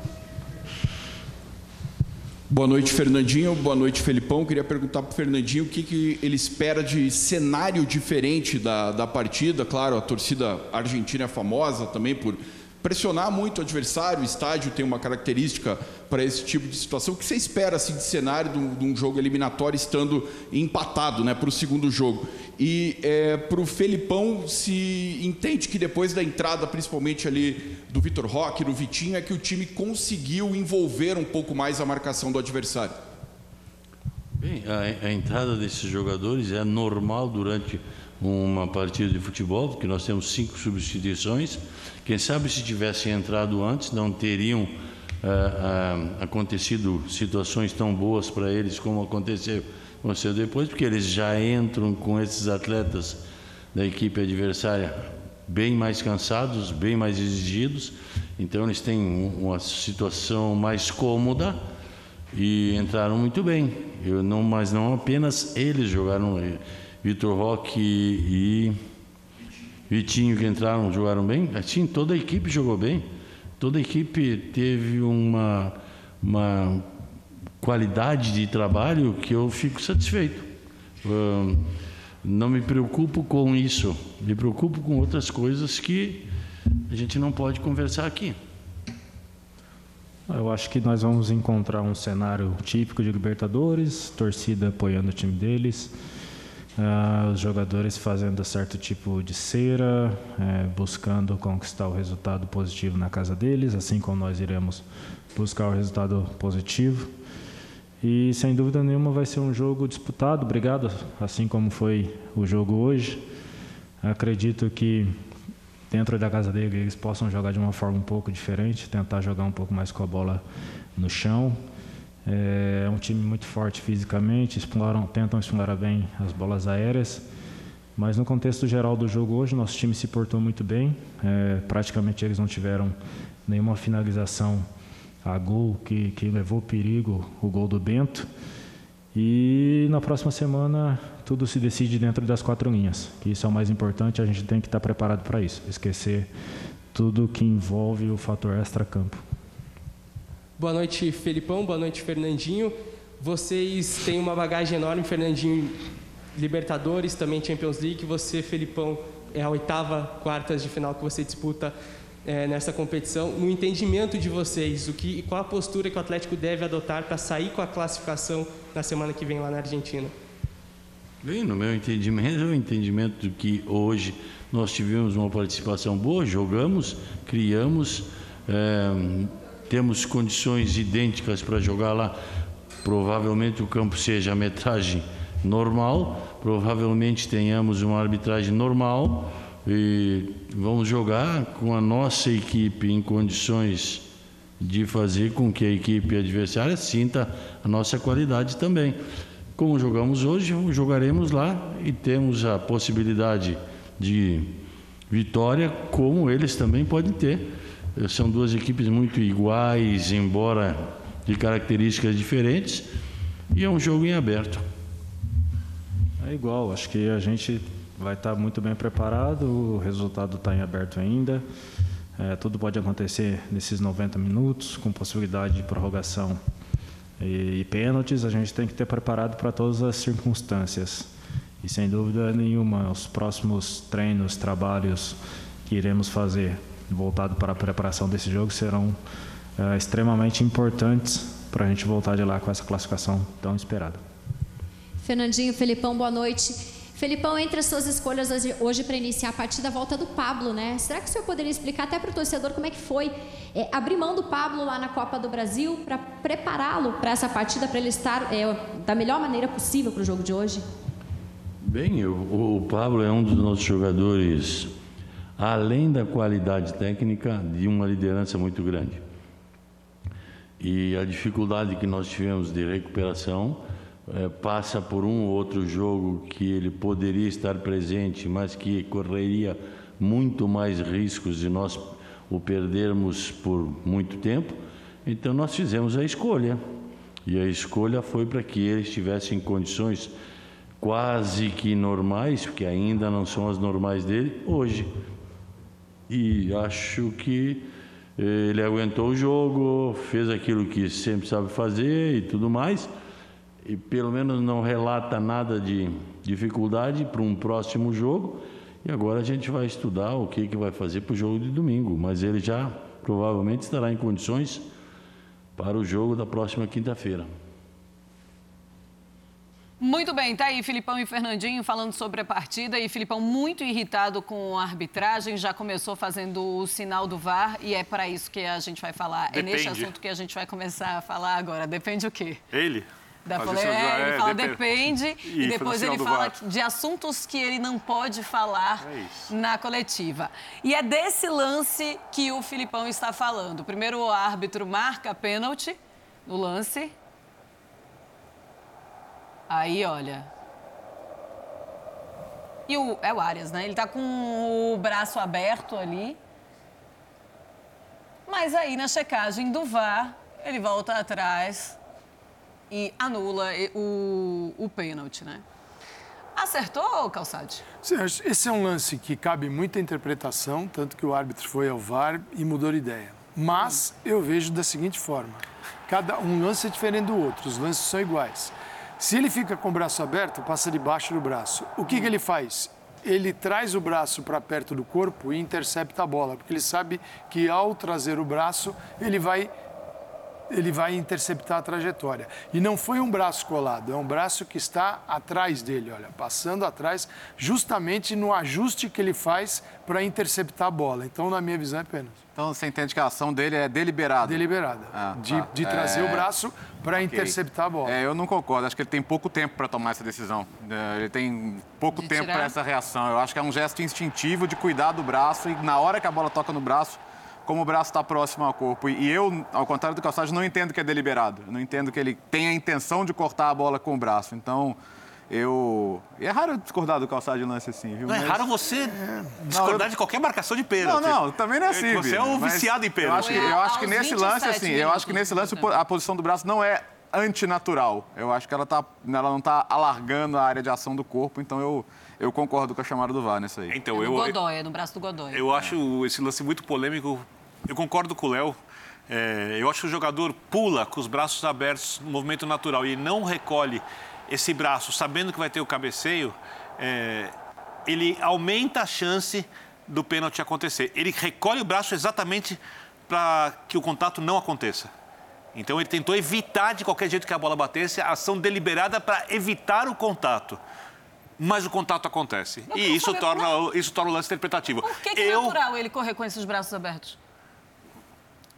Boa noite, Fernandinho. Boa noite, Felipão. Queria perguntar para o Fernandinho o que, que ele espera de cenário diferente da, da partida. Claro, a torcida argentina é famosa também por pressionar muito o adversário. O estádio tem uma característica para esse tipo de situação. O que você espera assim, de cenário de um, jogo eliminatório estando empatado né, para o segundo jogo? E é, para o Felipão, se entende que depois da entrada, principalmente ali do Vitor Roque, do Vitinho, é que o time conseguiu envolver um pouco mais a marcação do adversário? Bem, a, a entrada desses jogadores é normal durante uma partida de futebol, porque nós temos cinco substituições. Quem sabe se tivessem entrado antes, não teriam ah, ah, acontecido situações tão boas para eles como aconteceu, aconteceu depois, porque eles já entram com esses atletas da equipe adversária bem mais cansados, bem mais exigidos, então eles têm uma situação mais cômoda e entraram muito bem. Eu não, mas não apenas eles jogaram, eh, Vitor Roque e Vitinho que entraram jogaram bem. Assim, toda a equipe jogou bem. Toda a equipe teve uma, uma qualidade de trabalho que eu fico satisfeito. não me preocupo com isso, me preocupo com outras coisas que a gente não pode conversar aqui. Eu acho que nós vamos encontrar um cenário típico de Libertadores, torcida apoiando o time deles, uh, os jogadores fazendo certo tipo de cera, uh, buscando conquistar o resultado positivo na casa deles, assim como nós iremos buscar o resultado positivo. E sem dúvida nenhuma vai ser um jogo disputado, obrigado, assim como foi o jogo hoje. Acredito que dentro da casa dele eles possam jogar de uma forma um pouco diferente, tentar jogar um pouco mais com a bola no chão. É um time muito forte fisicamente, exploram, tentam explorar bem as bolas aéreas. Mas no contexto geral do jogo hoje, nosso time se portou muito bem. É, praticamente eles não tiveram nenhuma finalização a gol que, que levou perigo, o gol do Bento. E na próxima semana tudo se decide dentro das quatro linhas, que isso é o mais importante, a gente tem que estar preparado para isso, esquecer tudo que envolve o fator extra-campo. Boa noite, Felipão, boa noite, Fernandinho. Vocês têm uma bagagem enorme, Fernandinho, Libertadores, também Champions League. Você, Felipão, é a oitava quartas de final que você disputa é, nessa competição. No entendimento de vocês, o que, qual a postura que o Atlético deve adotar para sair com a classificação na semana que vem lá na Argentina? Bem, no meu entendimento, é o entendimento de que hoje nós tivemos uma participação boa, jogamos, criamos, é, temos condições idênticas para jogar lá. Provavelmente o campo seja a metragem normal, provavelmente tenhamos uma arbitragem normal e vamos jogar com a nossa equipe em condições de fazer com que a equipe adversária sinta a nossa qualidade também. Como jogamos hoje, jogaremos lá e temos a possibilidade de vitória, como eles também podem ter. São duas equipes muito iguais, embora de características diferentes, e é um jogo em aberto. É igual, acho que a gente vai estar muito bem preparado, o resultado está em aberto ainda. É, tudo pode acontecer nesses 90 minutos, com possibilidade de prorrogação e, e pênaltis. A gente tem que estar preparado para todas as circunstâncias. E sem dúvida nenhuma, os próximos treinos, trabalhos que iremos fazer voltado para a preparação desse jogo serão é, extremamente importantes para a gente voltar de lá com essa classificação tão esperada. Fernandinho, Felipão, boa noite. Felipão, entre as suas escolhas hoje, para iniciar a partida, a volta do Pablo, né? Será que o senhor poderia explicar até para o torcedor como é que foi é, abrir mão do Pablo lá na Copa do Brasil para prepará-lo para essa partida, para ele estar é, da melhor maneira possível para o jogo de hoje? Bem, o, o Pablo é um dos nossos jogadores, além da qualidade técnica, de uma liderança muito grande. E a dificuldade que nós tivemos de recuperação é, passa por um ou outro jogo que ele poderia estar presente, mas que correria muito mais riscos de nós o perdermos por muito tempo. Então nós fizemos a escolha. E a escolha foi para que ele estivesse em condições quase que normais, porque ainda não são as normais dele, hoje. E acho que eh, ele aguentou o jogo, fez aquilo que sempre sabe fazer e tudo mais e pelo menos não relata nada de dificuldade para um próximo jogo. E agora a gente vai estudar o que, que vai fazer para o jogo de domingo. Mas ele já provavelmente estará em condições para o jogo da próxima quinta-feira. Muito bem, tá aí Filipão e Fernandinho falando sobre a partida e Filipão muito irritado com a arbitragem, já começou fazendo o sinal do VAR e é para isso que a gente vai falar. Depende. É neste assunto que a gente vai começar a falar agora. Depende o quê? Ele? Da pole... é, ele é, fala depende, depende e, depois ele fala de assuntos que ele não pode falar é na coletiva. E é desse lance que o Filipão está falando. Primeiro o árbitro marca pênalti no lance. Aí, olha. E o, é o Arias, né? Ele está com o braço aberto ali. Mas aí na checagem do VAR, ele volta atrás e anula o, o pênalti, né? Acertou, Calçade? Sim, esse é um lance que cabe muita interpretação, tanto que o árbitro foi ao VAR e mudou de ideia. Mas eu vejo da seguinte forma: cada um lance é diferente do outro, os lances são iguais. Se ele fica com o braço aberto, passa debaixo do braço. O que, que ele faz? Ele traz o braço para perto do corpo e intercepta a bola, porque ele sabe que ao trazer o braço, ele vai ele vai interceptar a trajetória. E não foi um braço colado, é um braço que está atrás dele, olha, passando atrás, justamente no ajuste que ele faz para interceptar a bola. Então, na minha visão, é pênalti. Então, você entende que a ação dele é deliberada? Deliberada. Ah, de, tá. de, trazer é... o braço para okay. interceptar a bola. É, eu não concordo. Acho que ele tem pouco tempo para tomar essa decisão. É, ele tem pouco de tempo para essa reação. Eu acho que é um gesto instintivo de cuidar do braço e, na hora que a bola toca no braço, como o braço está próximo ao corpo. E eu, ao contrário do Calçado, não entendo que é deliberado. Eu não entendo que ele tenha a intenção de cortar a bola com o braço. Então, eu. E é raro discordar do calçado de lance assim, viu? Não é mas... é raro você discordar não, eu... de qualquer marcação de pênalti. Não, não, também não é assim. Você é um viciado em pênalti. Eu acho que, eu acho que nesse lance, assim, eu acho que nesse lance a posição do braço não é antinatural. Eu acho que ela, tá, ela não está alargando a área de ação do corpo, então eu, eu concordo com a chamada do VAR nisso aí. Então, é no eu, Godoy, é no braço do Godoy. Eu acho esse lance muito polêmico eu concordo com o Léo. É, eu acho que o jogador pula com os braços abertos no movimento natural e não recolhe esse braço sabendo que vai ter o cabeceio, é, ele aumenta a chance do pênalti acontecer. Ele recolhe o braço exatamente para que o contato não aconteça. Então ele tentou evitar de qualquer jeito que a bola batesse, a ação deliberada para evitar o contato. Mas o contato acontece. e isso torna, isso torna o lance interpretativo. Por que, que é natural ele correr com esses braços abertos?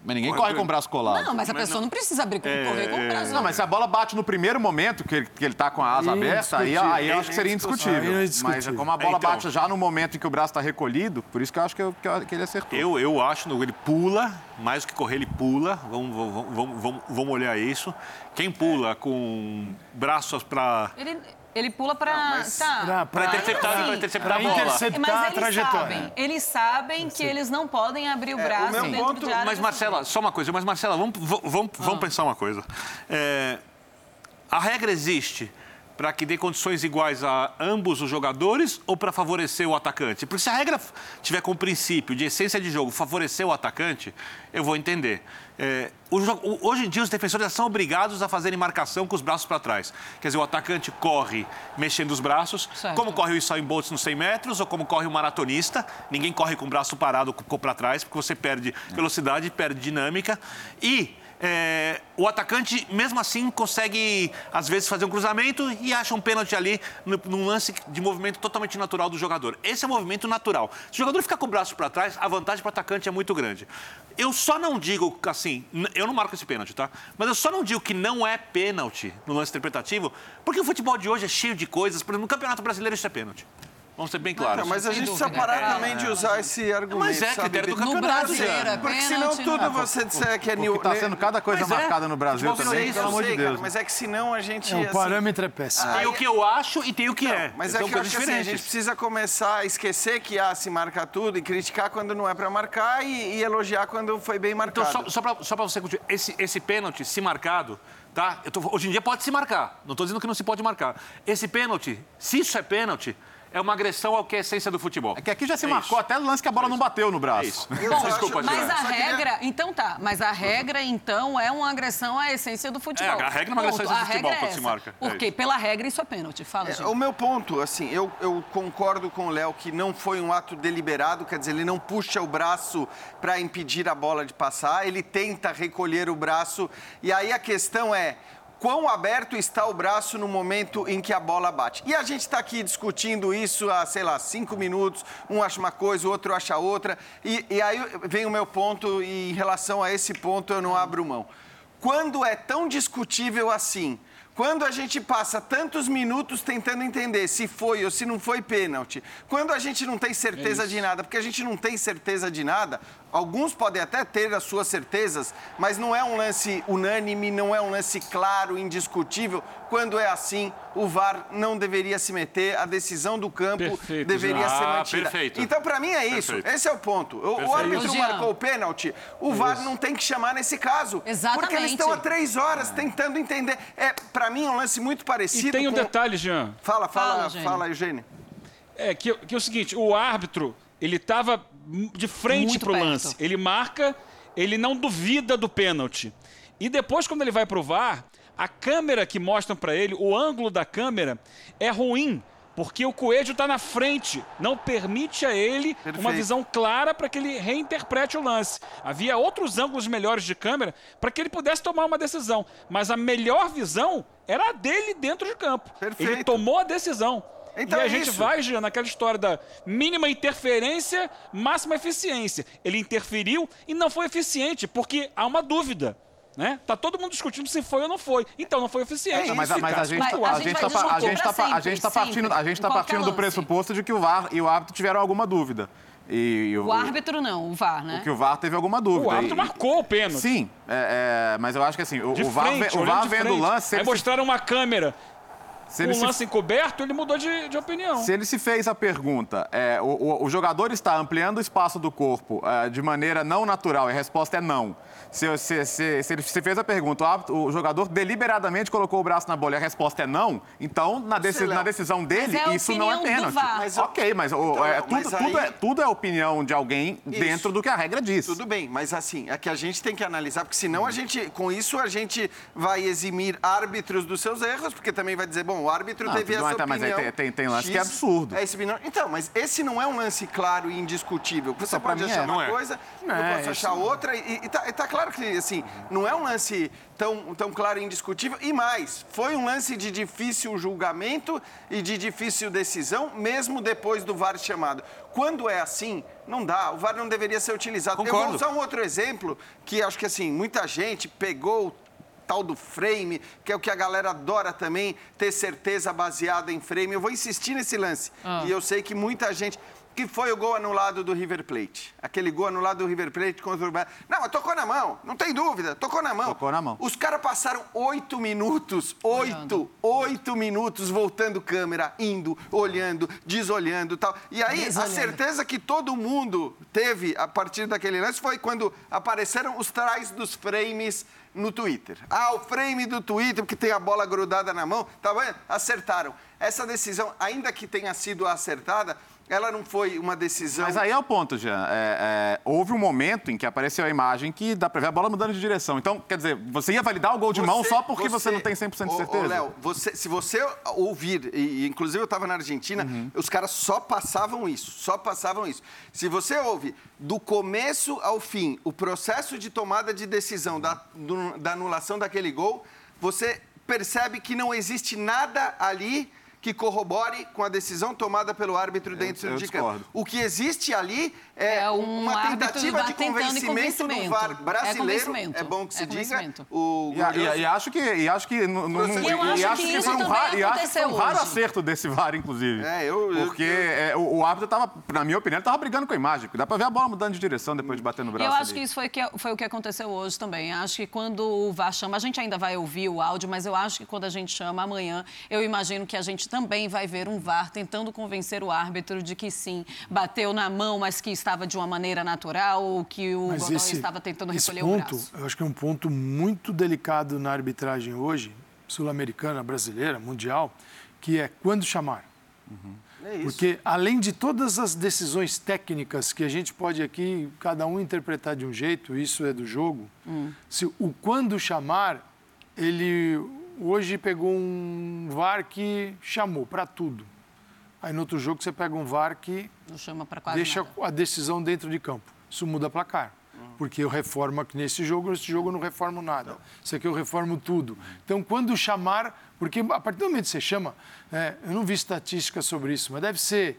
Mas ninguém corre com o braço colado. Não, mas a pessoa não, precisa abrir com, é... correr com o braço. Não, mas se a bola bate no primeiro momento que ele, que ele tá com a asa aberta, aí, aí eu acho que seria indiscutível. Mas como a bola então, bate já no momento em que o braço está recolhido, por isso que eu acho que, eu, que ele acertou. Eu, eu acho, ele pula, mais do que correr, ele pula. Vamos, vamos, vamos, vamos olhar isso. Quem pula com braços para... Ele... Ele pula para tá, para interceptar, pra interceptar a bola. Interceptar mas a trajetória. Sabem, eles sabem que eles não podem abrir o braço é, o dentro ponto, de área Mas Marcela, só uma coisa, mas Marcela, vamos, vamos, vamos ah. pensar uma coisa. É, a regra existe para que dê condições iguais a ambos os jogadores ou para favorecer o atacante? Porque se a regra tiver como princípio de essência de jogo favorecer o atacante, eu vou entender. É, hoje em dia, os defensores são obrigados a fazerem marcação com os braços para trás. Quer dizer, o atacante corre mexendo os braços, certo. como corre o Usain Bolt nos 100 metros ou como corre o maratonista. Ninguém corre com o braço parado para trás, porque você perde velocidade, perde dinâmica. E é, o atacante, mesmo assim, consegue, às vezes, fazer um cruzamento e acha um pênalti ali num lance de movimento totalmente natural do jogador. Esse é o movimento natural. Se o jogador ficar com o braço para trás, a vantagem para o atacante é muito grande. Eu só não digo, assim, eu não marco esse pênalti, tá? Mas eu só não digo que não é pênalti no lance interpretativo, porque o futebol de hoje é cheio de coisas. Por exemplo, no Campeonato Brasileiro isso é pênalti. Vamos ser bem claros. Não, mas a gente precisa parar também de usar esse argumento. Mas é critério do campeonato. brasileiro, é Porque senão tudo você disser que é new... Está sendo cada coisa mas marcada é. no Brasil também, pelo amor de Deus. mas é que senão a gente... É, o parâmetro é péssimo. Tem o que eu acho e tem o que é. Mas é que eu acho que assim, a gente precisa começar a esquecer que ah, se marca tudo e criticar quando não é para marcar e, e, elogiar quando foi bem marcado. Então, só, só para você continuar, esse, esse pênalti, se marcado, tá? Tô, hoje em dia pode se marcar. Não estou dizendo que não se pode marcar. Esse pênalti, se isso é pênalti é uma agressão ao que é a essência do futebol. É que aqui já se é marcou isso. até o lance que a bola é não bateu no braço. É isso. Bom, Desculpa, mas a regra, então tá, mas a regra então é uma agressão à essência do futebol. É, a regra é uma agressão à essência do futebol é quando se marca. Porque pela regra isso é pênalti. Fala, é, O meu ponto, assim, eu, eu concordo com o Léo que não foi um ato deliberado, quer dizer, ele não puxa o braço para impedir a bola de passar, ele tenta recolher o braço e aí a questão é quão aberto está o braço no momento em que a bola bate. E a gente está aqui discutindo isso há, sei lá, cinco minutos, um acha uma coisa, o outro acha outra, e, e aí vem o meu ponto, e em relação a esse ponto eu não abro mão. Quando é tão discutível assim, Quando a gente passa tantos minutos tentando entender se foi ou se não foi pênalti, quando a gente não tem certeza é de nada, porque a gente não tem certeza de nada, alguns podem até ter as suas certezas, mas não é um lance unânime, não é um lance claro, indiscutível. Quando é assim, o VAR não deveria se meter, a decisão do campo perfeito, deveria ser ah, mantida. Perfeito. Então, para mim, é isso. Perfeito. Esse é o ponto. O, o árbitro marcou o pênalti, o VAR isso. não tem que chamar nesse caso. Exatamente. Porque eles estão há três horas tentando entender. É, para mim, é um lance muito parecido. E tem um com... detalhe, Jean. Fala, fala, fala, fala Eugênio. É que, que é o seguinte: o árbitro, ele estava de frente para o lance. Ele marca, ele não duvida do pênalti. E depois, quando ele vai pro VAR, a câmera que mostram para ele, o ângulo da câmera é ruim, porque o Coelho está na frente, não permite a ele Perfeito. uma visão clara para que ele reinterprete o lance. Havia outros ângulos melhores de câmera para que ele pudesse tomar uma decisão, mas a melhor visão era a dele dentro de campo. Perfeito. Ele tomou a decisão. Então e a é gente isso. vai, Jean, naquela história da mínima interferência, máxima eficiência. Ele interferiu e não foi eficiente, porque há uma dúvida né? Tá todo mundo discutindo se foi ou não foi. Então não foi eficiente. É, mas, mas, a gente, a, a, gente tá, a gente tá, tá partindo, a gente tá partindo do pressuposto de que o VAR e o árbitro tiveram alguma dúvida. E, e o, o, árbitro não, o VAR, né? O que o VAR teve alguma dúvida. O árbitro e, marcou o pênalti. Sim, é, é, mas eu acho que assim, o, o VAR, frente, o VAR vendo o lance... Aí mostraram uma câmera se um lance se... encoberto, ele mudou de, de, opinião. Se ele se fez a pergunta, é, o, o, o, jogador está ampliando o espaço do corpo é, de maneira não natural, e a resposta é não se, se, se, se ele se fez a pergunta, o, o, jogador deliberadamente colocou o braço na bola e a resposta é não, então na, deci, na decisão dele, é isso não é pênalti. Mas, ok, mas, então, é, tudo, mas aí... tudo, é, tudo é opinião de alguém isso. dentro do que a regra diz. Tudo bem, mas assim, é que a gente tem que analisar, porque senão a gente, com isso, a gente vai eximir árbitros dos seus erros, porque também vai dizer, bom, o árbitro não, teve essa opinião. Mas tem, tem, tem lance X, que é absurdo. É esse, então, mas esse não é um lance claro e indiscutível. Você pode achar é. uma é. coisa, eu posso achar outra, e, e, tá, e tá claro que, assim, não é um lance tão, tão claro e indiscutível. E mais, foi um lance de difícil julgamento e de difícil decisão, mesmo depois do VAR chamado. Quando é assim, não dá. O VAR não deveria ser utilizado. Concordo. Eu vou usar um outro exemplo, que acho que, assim, muita gente pegou tal do frame, que é o que a galera adora também, ter certeza baseada em frame. Eu vou insistir nesse lance. Ah. E eu sei que muita gente que foi o gol anulado do River Plate. Aquele gol anulado do River Plate contra o Não, mas tocou na mão, não tem dúvida, tocou na mão. Tocou na mão. Os caras passaram oito minutos, oito, oito minutos voltando câmera, indo, olhando, desolhando tal. E aí, desolhando. a certeza que todo mundo teve a partir daquele lance foi quando apareceram os trás dos frames no Twitter. Ah, o frame do Twitter, porque tem a bola grudada na mão, tá vendo? Acertaram. Essa decisão, ainda que tenha sido acertada, ela não foi uma decisão. Mas aí é o ponto, Jean. É, é, houve um momento em que apareceu a imagem que dá para ver a bola mudando de direção. Então, quer dizer, você ia validar o gol de você, mão só porque você, você, não tem 100% de certeza? Ô, Léo, você, se você ouvir, e inclusive eu estava na Argentina, uhum. os caras só passavam isso, só passavam isso. Se você ouve do começo ao fim o processo de tomada de decisão da, do, da anulação daquele gol, você percebe que não existe nada ali que corrobore com a decisão tomada pelo árbitro dentro eu de campo. O que existe ali é, é um uma tentativa de convencimento, do VAR brasileiro. É, é bom que se é diga. O e, e, e, acho que e acho que no, no, e acho que, foi um raro, e acho que foi um raro acerto desse VAR, inclusive. É, eu, porque eu, eu... É, o, o, árbitro estava, na minha opinião, estava brigando com a imagem. Dá para ver a bola mudando de direção depois de bater no braço. Eu acho ali. que isso foi, que, foi o que aconteceu hoje também. Acho que quando o VAR chama, a gente ainda vai ouvir o áudio, mas eu acho que quando a gente chama amanhã, eu imagino que a gente também vai ver um VAR tentando convencer o árbitro de que sim, bateu na mão, mas que estava de uma maneira natural, ou que o mas Godoy esse, estava tentando recolher ponto, o braço. Eu acho que é um ponto muito delicado na arbitragem hoje, sul-americana, brasileira, mundial, que é quando chamar. Uhum. É Porque, além de todas as decisões técnicas que a gente pode aqui, cada um interpretar de um jeito, isso é do jogo, hum. se o quando chamar, ele hoje pegou um VAR que chamou para tudo. Aí no outro jogo você pega um VAR que deixa nada. a decisão dentro de campo. Isso muda placar. Porque eu reformo aqui nesse jogo, nesse jogo eu não reformo nada. Não. Isso aqui eu reformo tudo. Então, quando chamar, porque a partir do momento que você chama, é, eu não vi estatística sobre isso, mas deve ser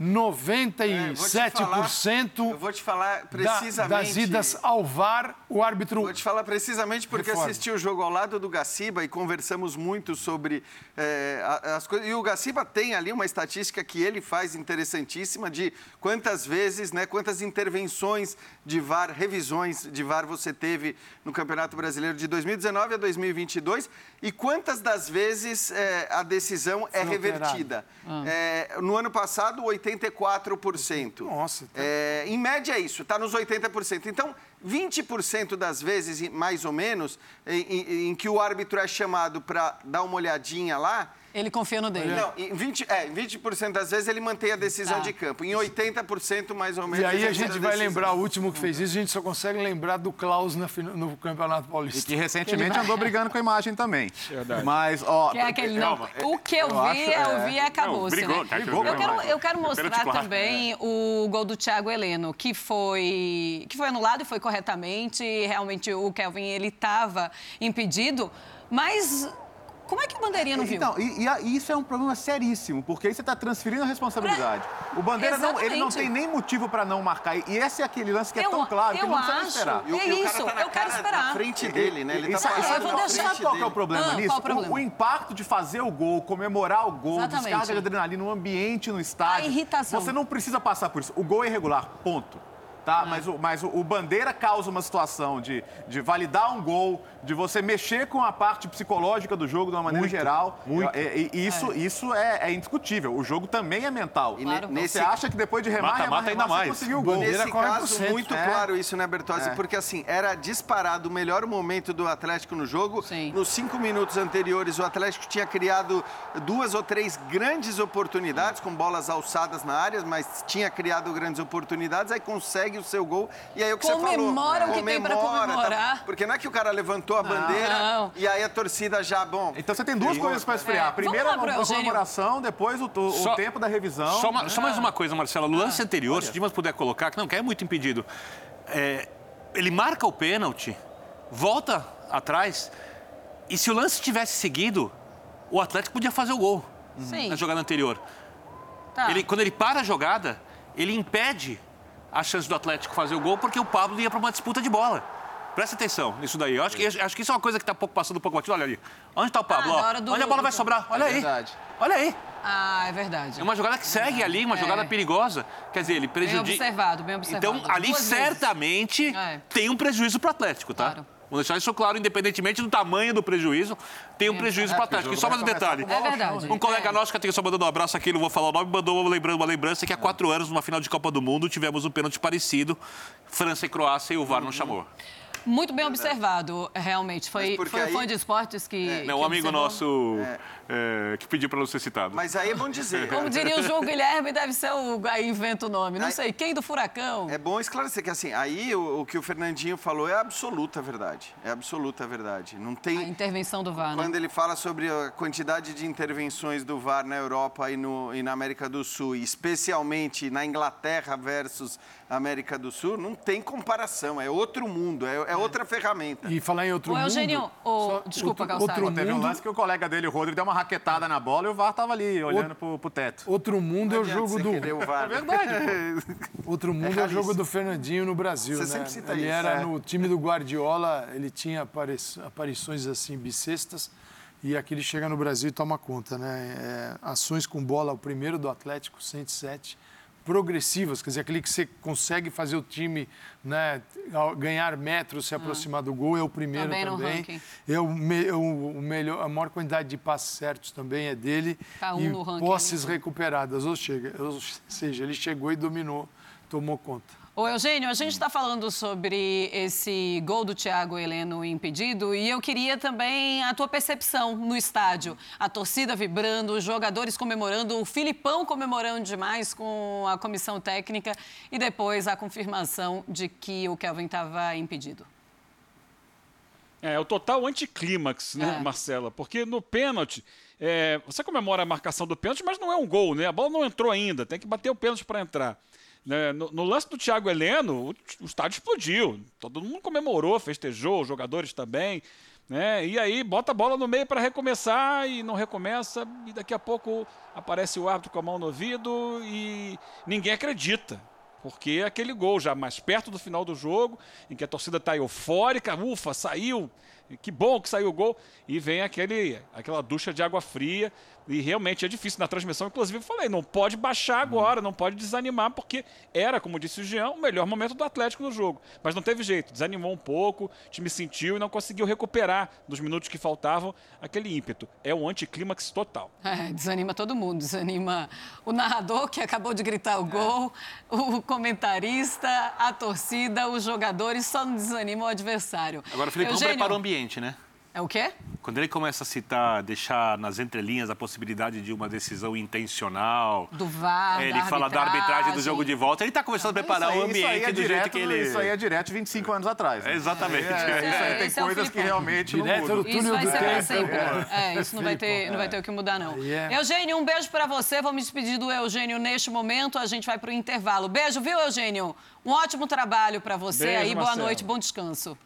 97% eu vou te falar precisamente das idas ao VAR, o árbitro. Vou te falar precisamente porque reforma. assisti o jogo ao lado do Gaciba e conversamos muito sobre é, as coisas. E o Gaciba tem ali uma estatística que ele faz interessantíssima de quantas vezes, né, quantas intervenções de VAR, revisões de VAR você teve no Campeonato Brasileiro de 2019 a 2022 e quantas das vezes é, a decisão é revertida. Ah. É, no ano passado, 84%. Nossa. Tá... É, em média é isso, está nos 80%. Então, 20% das vezes, mais ou menos, em, em, em que o árbitro é chamado para dar uma olhadinha lá, ele confia no dele. Não, em 20%, é, 20 das vezes ele mantém a decisão tá. de campo. Em 80% mais ou menos. E aí a gente vai lembrar, o último que fez isso, a gente só consegue lembrar do Klaus no, no Campeonato Paulista. E que recentemente vai... andou brigando com a imagem também. Verdade. Mas, ó. Que é aquele, não, o que eu, eu vi, acho, eu vi e acabou. Né? Brigou, né? brigou, eu, quero, eu quero mostrar também é. o gol do Thiago Heleno, que foi, que foi anulado e foi corretamente. Realmente o Kelvin ele estava impedido, mas como é que o Bandeirinha não viu? Então, e, e, isso é um problema seríssimo, porque aí você está transferindo a responsabilidade. O Bandeira não, ele não tem nem motivo para não marcar. E esse é aquele lance que é eu, tão claro que não precisa esperar. É e, isso, tá eu quero esperar. Na frente dele, né? Ele está isso, eu vou deixar sabe qual é o problema ah, nisso? O, problema? O, o, impacto de fazer o gol, comemorar o gol, Exatamente. descarga de adrenalina, no ambiente no estádio. A irritação. Você não precisa passar por isso. O gol é irregular, ponto tá? É. Mas, o, mas o, o, Bandeira causa uma situação de, de validar um gol, de você mexer com a parte psicológica do jogo de uma maneira muito, geral. Muito. E, e isso, é. isso é, é, indiscutível. O jogo também é mental. E claro. nesse... Você acha que depois de remar, mata, remar, mata remar, ainda mais. conseguiu o gol. Nesse caso, muito é. claro isso, né, Bertozzi? É. Porque assim, era disparado o melhor momento do Atlético no jogo. Sim. Nos cinco minutos anteriores, o Atlético tinha criado duas ou três grandes oportunidades, com bolas alçadas na área, mas tinha criado grandes oportunidades, aí consegue o seu gol. E aí o que Comemora você falou. Comemora o que tem para comemorar. Tá? Porque não é que o cara levantou a bandeira não. e aí a torcida já, bom... Então você tem duas coisas para esfriar. É. Primeiro a comemoração, depois o, o só, tempo da revisão. Só, uma, só, mais uma coisa, Marcelo. No lance ah, anterior, olha. se o Dimas puder colocar, que não, que é muito impedido. É, ele marca o pênalti, volta atrás, e se o lance tivesse seguido, o Atlético podia fazer o gol Sim. na jogada anterior. Tá. Ele, quando ele para a jogada, ele impede a chance do Atlético fazer o gol porque o Pablo ia para uma disputa de bola. Presta atenção nisso daí. Eu acho que, acho que isso é uma coisa que está pouco passando um pouco batido. Olha ali. Onde está o Pablo? Ah, do, Onde a bola vai sobrar? Olha é aí. Verdade. Olha aí. Ah, é verdade. É uma jogada que segue ali, uma é. jogada perigosa. Quer dizer, ele prejudica. Bem observado, bem observado. Então, ali Duas certamente é. tem um prejuízo para o Atlético, tá? Claro. Vamos deixar isso claro, independentemente do tamanho do prejuízo, tem um prejuízo para o Atlético. E só mais um detalhe. É verdade. Um colega é. nosso que tem só mandando um abraço aqui, não vou falar o nome, mandou uma lembrança, uma lembrança que há quatro anos, numa final de Copa do Mundo, tivemos um pênalti parecido, França e Croácia, e o VAR não chamou. Muito bem observado, realmente. Foi, foi aí... um fã de esportes que. É. Não, um amigo observou... nosso é. É, que pediu para não ser citado. Mas aí é bom dizer. Como diria o João Guilherme, deve ser o. Aí inventa o nome. Não aí... sei, quem do Furacão? É bom esclarecer que, assim, aí o, o, que o Fernandinho falou é absoluta verdade. É absoluta verdade. Não tem. A intervenção do VAR. Né? Quando ele fala sobre a quantidade de intervenções do VAR na Europa e, no, e na América do Sul, e especialmente na Inglaterra versus América do Sul, não tem comparação. É outro mundo, é, é outra ferramenta. E falar em outro Ô, Eugênio, mundo... Eugênio, desculpa, outro, outro mundo... Teve um lance que o colega dele, o Rodrigo, deu uma raquetada na bola e o VAR estava ali, olhando pro, pro teto. Outro mundo é o jogo do... O VAR. É verdade, Outro mundo é, é, o jogo do Fernandinho no Brasil, Você né? sempre cita ele isso. era é. no time do Guardiola, ele tinha aparições assim, bissextas, e aqui ele chega no Brasil e toma conta, né? É, ações com bola, o primeiro do Atlético, 107, progressivas, quer dizer, aquele que você consegue fazer o time né, ganhar metros, se ah. aproximar do gol, é o primeiro também. também. É o, me, o, o, melhor, a maior quantidade de passes certos também é dele. Tá um e no ranking, posses recuperadas, ou, chega, ou seja, ele chegou e dominou, tomou conta. Ô, Eugênio, a gente está falando sobre esse gol do Thiago Heleno impedido e eu queria também a tua percepção no estádio. A torcida vibrando, os jogadores comemorando, o Filipão comemorando demais com a comissão técnica e depois a confirmação de que o Kelvin estava impedido. É, o total anticlímax, né, é. Marcela? Porque no pênalti, é, você comemora a marcação do pênalti, mas não é um gol, né? A bola não entrou ainda, tem que bater o pênalti para entrar. Né? No, no, lance do Thiago Heleno, o, o, estádio explodiu. Todo mundo comemorou, festejou, os jogadores também. Né? E aí bota a bola no meio para recomeçar e não recomeça, e daqui a pouco aparece o árbitro com a mão no ouvido e ninguém acredita. Porque é aquele gol já mais perto do final do jogo, em que a torcida está eufórica, ufa, saiu, que bom que saiu o gol, e vem aquele, aquela ducha de água fria, e realmente é difícil na transmissão. Inclusive, eu falei, não pode baixar agora, não pode desanimar, porque era, como disse o Jean, o melhor momento do Atlético no jogo. Mas não teve jeito, desanimou um pouco, o time sentiu e não conseguiu recuperar dos minutos que faltavam aquele ímpeto. É o anticlímax total. É, desanima todo mundo, desanima o narrador que acabou de gritar o gol, o comentarista, a torcida, os jogadores, só não desanima o adversário. Agora o Felipe Eugênio... não prepara o ambiente, né? É o quê? Quando ele começa a citar, deixar nas entrelinhas a possibilidade de uma decisão intencional. Do VAR, Ele da fala da arbitragem do jogo de volta. Ele está começando a preparar aí, o ambiente é do direto, jeito que ele. Isso aí é direto 25 anos atrás. Né? É, exatamente. É, é, isso aí tem esse coisas é que realmente direto não mudam. Isso vai ser para sempre. É, isso não vai, ter, não vai ter o que mudar, não. Yeah. Eugênio, um beijo para você. Vou me despedir do Eugênio neste momento. A gente vai para o intervalo. Beijo, viu, Eugênio? Um ótimo trabalho para você beijo, aí. Boa Marcelo. noite, bom descanso.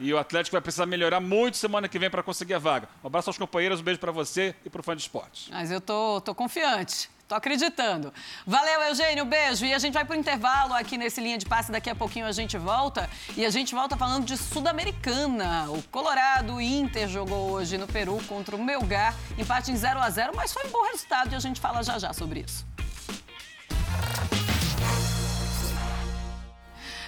E o Atlético vai precisar melhorar muito semana que vem para conseguir a vaga. Um abraço aos companheiros, um beijo para você e para o fã de esportes. Mas eu tô, tô confiante. Tô acreditando. Valeu, Eugênio, beijo. E a gente vai pro intervalo aqui nesse linha de passe. Daqui a pouquinho a gente volta. E a gente volta falando de Sul-Americana. O Colorado o Inter jogou hoje no Peru contra o Melgar. Empate em 0 a 0 mas foi um bom resultado e a gente fala já já sobre isso.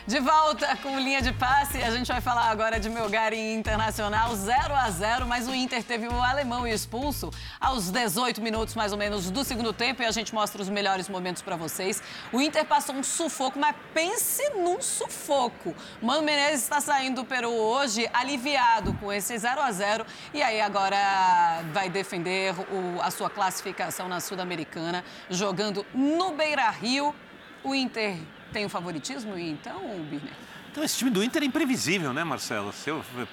De volta com linha de passe, a gente vai falar agora de Melgar e Internacional 0 a 0, mas o Inter teve o alemão expulso aos 18 minutos mais ou menos do segundo tempo e a gente mostra os melhores momentos para vocês. O Inter passou um sufoco, mas pense num sufoco. Mano Menezes está saindo do Peru hoje aliviado com esse 0 a 0 e aí agora vai defender o, a sua classificação na Sul-Americana jogando no Beira-Rio. O Inter tem o favoritismo, então, Birner? Então, esse time do Inter é imprevisível, né, Marcelo?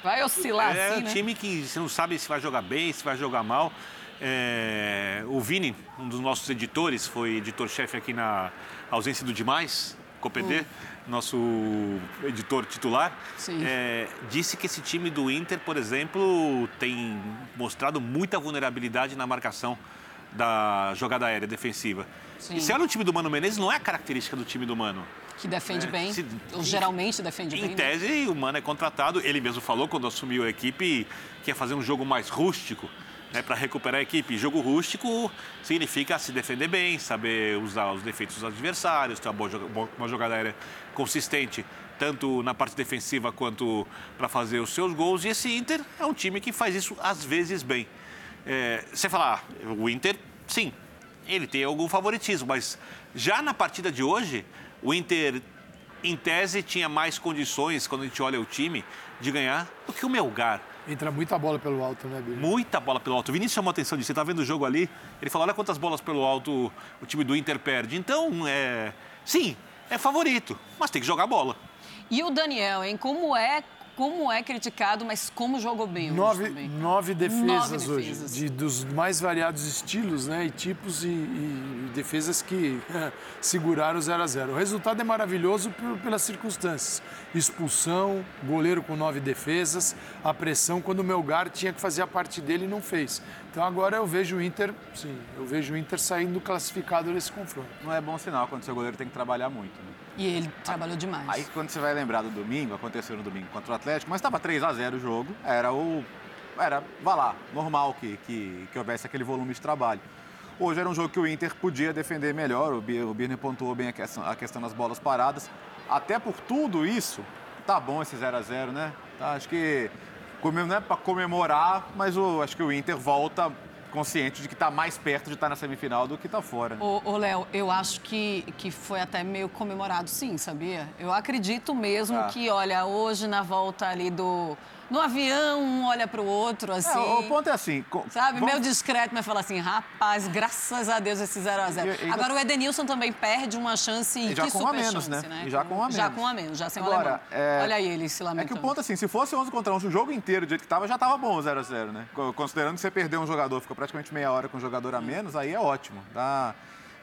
Vai oscilar é assim, um né? time que você não sabe se vai jogar bem, se vai jogar mal. É... O Vini, um dos nossos editores, foi editor-chefe aqui na ausência do Demais, Copedê, hum. nosso editor titular, é... disse que esse time do Inter, por exemplo, tem mostrado muita vulnerabilidade na marcação da jogada aérea defensiva. Sim. E se olha o time do Mano Menezes, não é a característica do time do Mano. Que defende é, bem, se, ou geralmente defende em bem. Em tese, né? o Mano é contratado. Ele mesmo falou, quando assumiu a equipe, que ia fazer um jogo mais rústico. Né, para recuperar a equipe. Jogo rústico significa se defender bem, saber usar os defeitos dos adversários, ter uma, boa, uma jogada aérea consistente, tanto na parte defensiva quanto para fazer os seus gols. E esse Inter é um time que faz isso às vezes bem. É, você falar, ah, o Inter, sim, ele tem algum favoritismo, mas já na partida de hoje, o Inter, em tese, tinha mais condições, quando a gente olha o time, de ganhar do que o Melgar. Entra muita bola pelo alto, né, Billy? Muita bola pelo alto. O Vinícius chamou a atenção disso. Você está vendo o jogo ali? Ele falou: olha quantas bolas pelo alto o time do Inter perde. Então, é... sim, é favorito, mas tem que jogar bola. E o Daniel, hein? Como é como é criticado, mas como jogou bem nove. Nove defesas, nove defesas. hoje, de, dos mais variados estilos né, e tipos e, e defesas que seguraram o 0 a 0 O resultado é maravilhoso pelas circunstâncias. Expulsão, goleiro com nove defesas, a pressão quando o Melgar tinha que fazer a parte dele e não fez. Então agora eu vejo o Inter, sim, eu vejo o Inter saindo classificado nesse confronto. Não é bom sinal quando o seu goleiro tem que trabalhar muito, né? E ele trabalhou demais. Aí quando você vai lembrar do domingo, aconteceu no domingo contra o Atlético, mas estava 3 a 0 o jogo, era o. Era, vá lá, normal que, que, que houvesse aquele volume de trabalho. Hoje era um jogo que o Inter podia defender melhor, o Birner pontuou bem a questão, a questão das bolas paradas. Até por tudo isso, tá bom esse 0 a 0 né? Tá, acho que não é para comemorar, mas o, acho que o Inter volta consciente de que está mais perto de estar tá na semifinal do que está fora. Né? Ô, ô Léo, eu acho que, que foi até meio comemorado, sim, sabia? Eu acredito mesmo ah. que, olha, hoje na volta ali do no avião, um olha para o outro, assim. É, o ponto é assim. Sabe, vamos... meio discreto, mas fala assim, rapaz, graças a Deus esse 0x0. Agora, o Edenilson também perde uma chance e, já que com super a menos, chance, né? né? E já com a menos. Já com a menos, já sem Agora, o alemão. É... Olha aí ele se lamentando. É que o ponto, assim, se fosse 11 contra 11 o jogo inteiro do jeito que estava, já estava bom o 0x0, né? Considerando que você perdeu um jogador, ficou praticamente meia hora com um jogador a menos, aí é ótimo. Tá?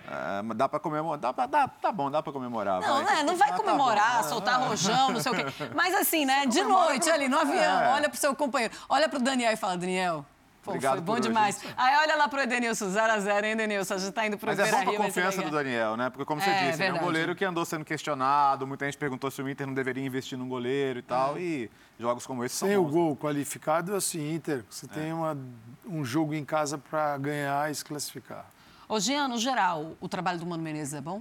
É, dá para comemorar, dá, dá, tá bom, dá para comemorar. Não, vai. Né? não vai ah, comemorar, tá soltar rojão, não sei o quê. Mas assim, né, de noite ali no avião, é. olha pro seu companheiro, olha pro Daniel e fala, Daniel, Pô, Obrigado foi bom demais. Hoje. Aí olha lá pro Edenilson, 0x0, hein, Edenilson? A gente tá indo pro Mas é bom pra confiança do Daniel, né? Porque, como você é, disse, ele é um goleiro que andou sendo questionado, muita gente perguntou se o Inter não deveria investir num goleiro e tal, é. e jogos como esse Sem são o gol qualificado, assim, Inter, você é. tem uma, um jogo em casa para ganhar e se classificar. Ô, Jean, no geral, o trabalho do Mano Menezes é bom?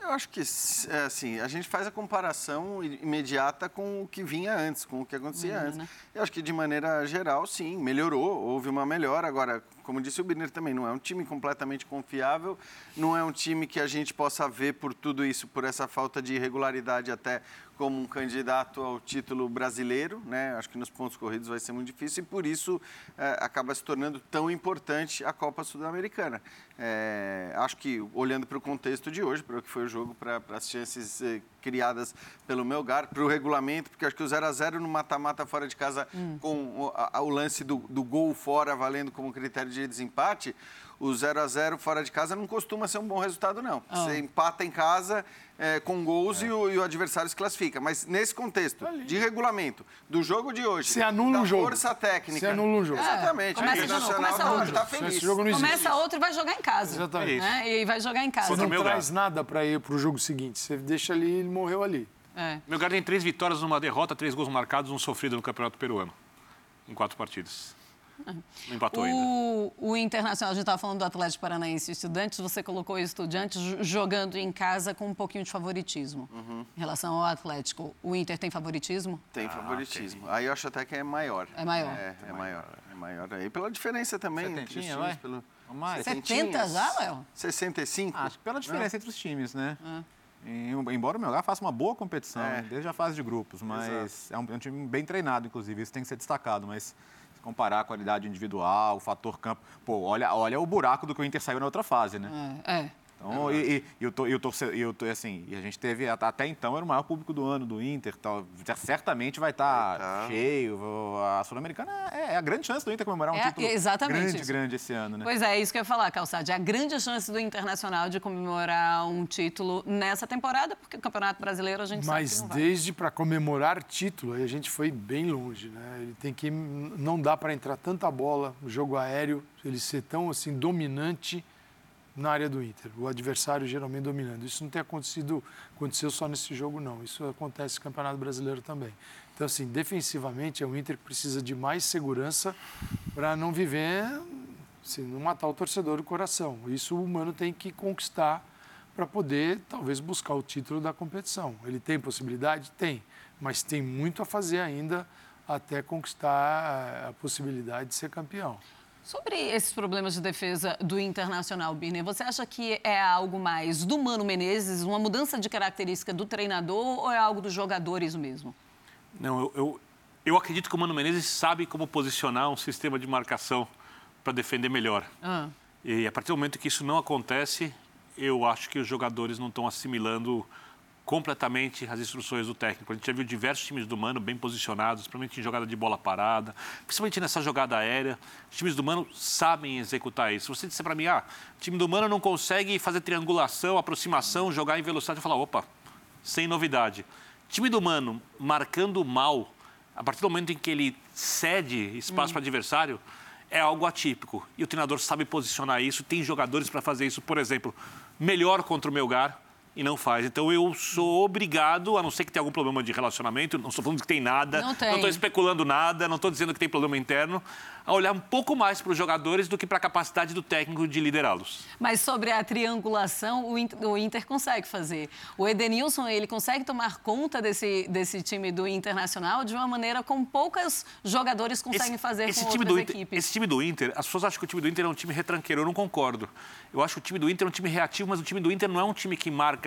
Eu acho que, é, assim, a gente faz a comparação imediata com o que vinha antes, com o que acontecia antes. Né? Eu acho que, de maneira geral, sim, melhorou, houve uma melhora. Agora, como disse o Birner também, não é um time completamente confiável, não é um time que a gente possa ver por tudo isso, por essa falta de irregularidade até como um candidato ao título brasileiro, né? Acho que nos pontos corridos vai ser muito difícil e por isso é, acaba se tornando tão importante a Copa Sul-Americana. É, acho que olhando para o contexto de hoje, para o que foi o jogo, para as chances é, criadas pelo Melgar, para o regulamento, porque acho que o 0 a 0 no mata-mata fora de casa hum. com o, a, o lance do, do gol fora valendo como critério de desempate, o 0 a 0 fora de casa não costuma ser um bom resultado, não. Oh. Você empata em casa é, com gols é. e, o, e, o, adversário se classifica. Mas nesse contexto Ali. de regulamento, do jogo de hoje, se anula um jogo. força técnica. Se anula um jogo. É, Exatamente. Começa de novo, começa outro. Tá feliz. começa outro e vai jogar em casa. Exatamente. Né? E vai jogar em casa. Você não traz nada para ir para o jogo seguinte. Você deixa ali, ele morreu ali. É. Meu tem três vitórias, uma derrota, três gols marcados, um sofrido no Campeonato Peruano. Em quatro partidas. Não empatou o, ainda. O Internacional, a gente estava falando do Atlético Paranaense e Estudantes, você colocou o Estudantes jogando em casa com um pouquinho de favoritismo uhum. em relação ao Atlético. O Inter tem favoritismo? Tem ah, favoritismo. Okay. Aí eu acho até que é maior. É maior? É, é, é maior. É maior. Aí pela diferença também. Setentinha, entre vai? Pelo... Mais. 70 já, Léo? 65? acho que pela diferença Não. entre os times, né? Ah. embora o Melgar faça uma boa competição, é. desde a fase de grupos, mas é um, é um, time bem treinado, inclusive, isso tem que ser destacado. Mas comparar a qualidade individual, o fator campo. Pô, olha, olha o buraco do que o Inter saiu na outra fase, né? É. é. Então, e, e, eu tô, eu tô, eu tô, assim, e a gente teve, até então, era o maior público do ano do Inter, tal, certamente vai estar tá cheio. A Sul-Americana é, é, a grande chance do Inter comemorar um é, título exatamente grande, isso. grande esse ano, né? Pois é, isso que eu ia falar, Calçade. É a grande chance do Internacional de comemorar um título nessa temporada, porque o Campeonato Brasileiro a gente Mas sabe Mas desde para comemorar título, a gente foi bem longe, né? Ele tem que, não dá para entrar tanta bola, o jogo aéreo, ele ser tão, assim, dominante na área do Inter, o adversário geralmente dominando. Isso não tem acontecido, aconteceu só nesse jogo, não. Isso acontece no Campeonato Brasileiro também. Então, assim, defensivamente é o Inter que precisa de mais segurança para não viver, assim, não matar o torcedor do coração. Isso o Mano tem que conquistar para poder, talvez, buscar o título da competição. Ele tem possibilidade? Tem, mas tem muito a fazer ainda até conquistar a possibilidade de ser campeão. Sobre esses problemas de defesa do Internacional, Birner, você acha que é algo mais do Mano Menezes, uma mudança de característica do treinador ou é algo dos jogadores mesmo? Não, eu, eu, eu acredito que o Mano Menezes sabe como posicionar um sistema de marcação para defender melhor. Ah. E a partir do momento que isso não acontece, eu acho que os jogadores não estão assimilando completamente as instruções do técnico. A gente já viu diversos times do Mano bem posicionados, principalmente em jogada de bola parada, principalmente nessa jogada aérea. Os times do Mano sabem executar isso. Se você disser para mim, ah, o time do Mano não consegue fazer triangulação, aproximação, jogar em velocidade, eu falo, opa, sem novidade. O time do Mano marcando mal, a partir do momento em que ele cede espaço hum. para adversário, é algo atípico. E o treinador sabe posicionar isso, tem jogadores para fazer isso. Por exemplo, melhor contra o Melgar, e não faz. Então eu sou obrigado, a não ser que tenha algum problema de relacionamento, não estou falando que tem nada, não estou especulando nada, não estou dizendo que tem problema interno, a olhar um pouco mais para os jogadores do que para a capacidade do técnico de liderá-los. Mas sobre a triangulação, o Inter, o Inter, consegue fazer. O Edenilson, ele consegue tomar conta desse, desse time do Internacional de uma maneira como poucos jogadores conseguem esse, fazer esse com time do Inter, equipes. Esse time do Inter, as pessoas acham que o time do Inter é um time retranqueiro, eu não concordo. Eu acho que o time do Inter é um time reativo, mas o time do Inter não é um time que marca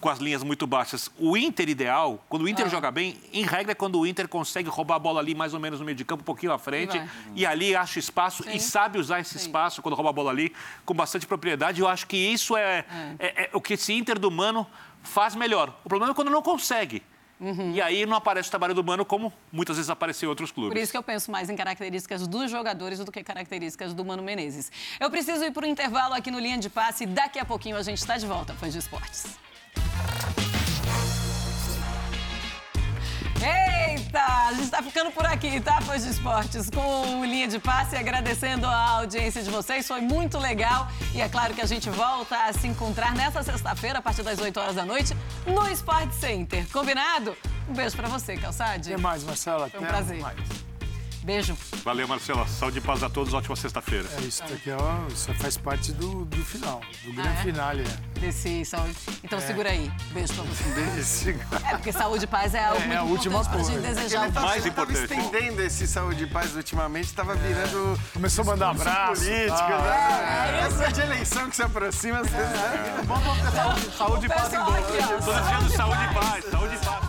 com as linhas muito baixas. O Inter ideal, quando o Inter ah. joga bem, em regra é quando o Inter consegue roubar a bola ali mais ou menos no meio de campo, um pouquinho à frente, e, e ali acha espaço Sim. e sabe usar esse Sim. espaço quando rouba a bola ali com bastante propriedade. Eu acho que isso é, é. é, é o que esse Inter do Mano faz melhor. O problema é quando não consegue. Uhum. E aí não aparece o trabalho do Mano como muitas vezes apareceu em outros clubes. Por isso que eu penso mais em características dos jogadores do que características do Mano Menezes. Eu preciso ir para o intervalo aqui no Linha de Passe. Daqui a pouquinho a gente está de volta, fãs de esportes. Eita, a gente está ficando por aqui, tá, fãs de esportes? Com Linha de Passe, agradecendo a audiência de vocês, foi muito legal. E é claro que a gente volta a se encontrar nessa sexta-feira, a partir das 8 horas da noite, no Sport Center. Combinado? Um beijo para você, Calçade. Até mais, Marcela. Foi um prazer. Mais. Beijo. Valeu, Marcela. Saúde e paz a todos. Ótima sexta-feira. É, isso aqui ó, isso faz parte do, do final, do grande ah, é? finale. É. Desse saúde. Então é. segura aí. Beijo pra você. Beijo. É, porque saúde e paz é algo é, muito é a última coisa. pra gente desejar. Tá, mais importante. estendendo esse saúde e paz ultimamente, estava é. virando... Começou a mandar abraço. político, ah, né? É, Essa de eleição que se aproxima, vocês... Vamos ter saúde, saúde e paz em boa. Tô desejando saúde e paz. Saúde e paz.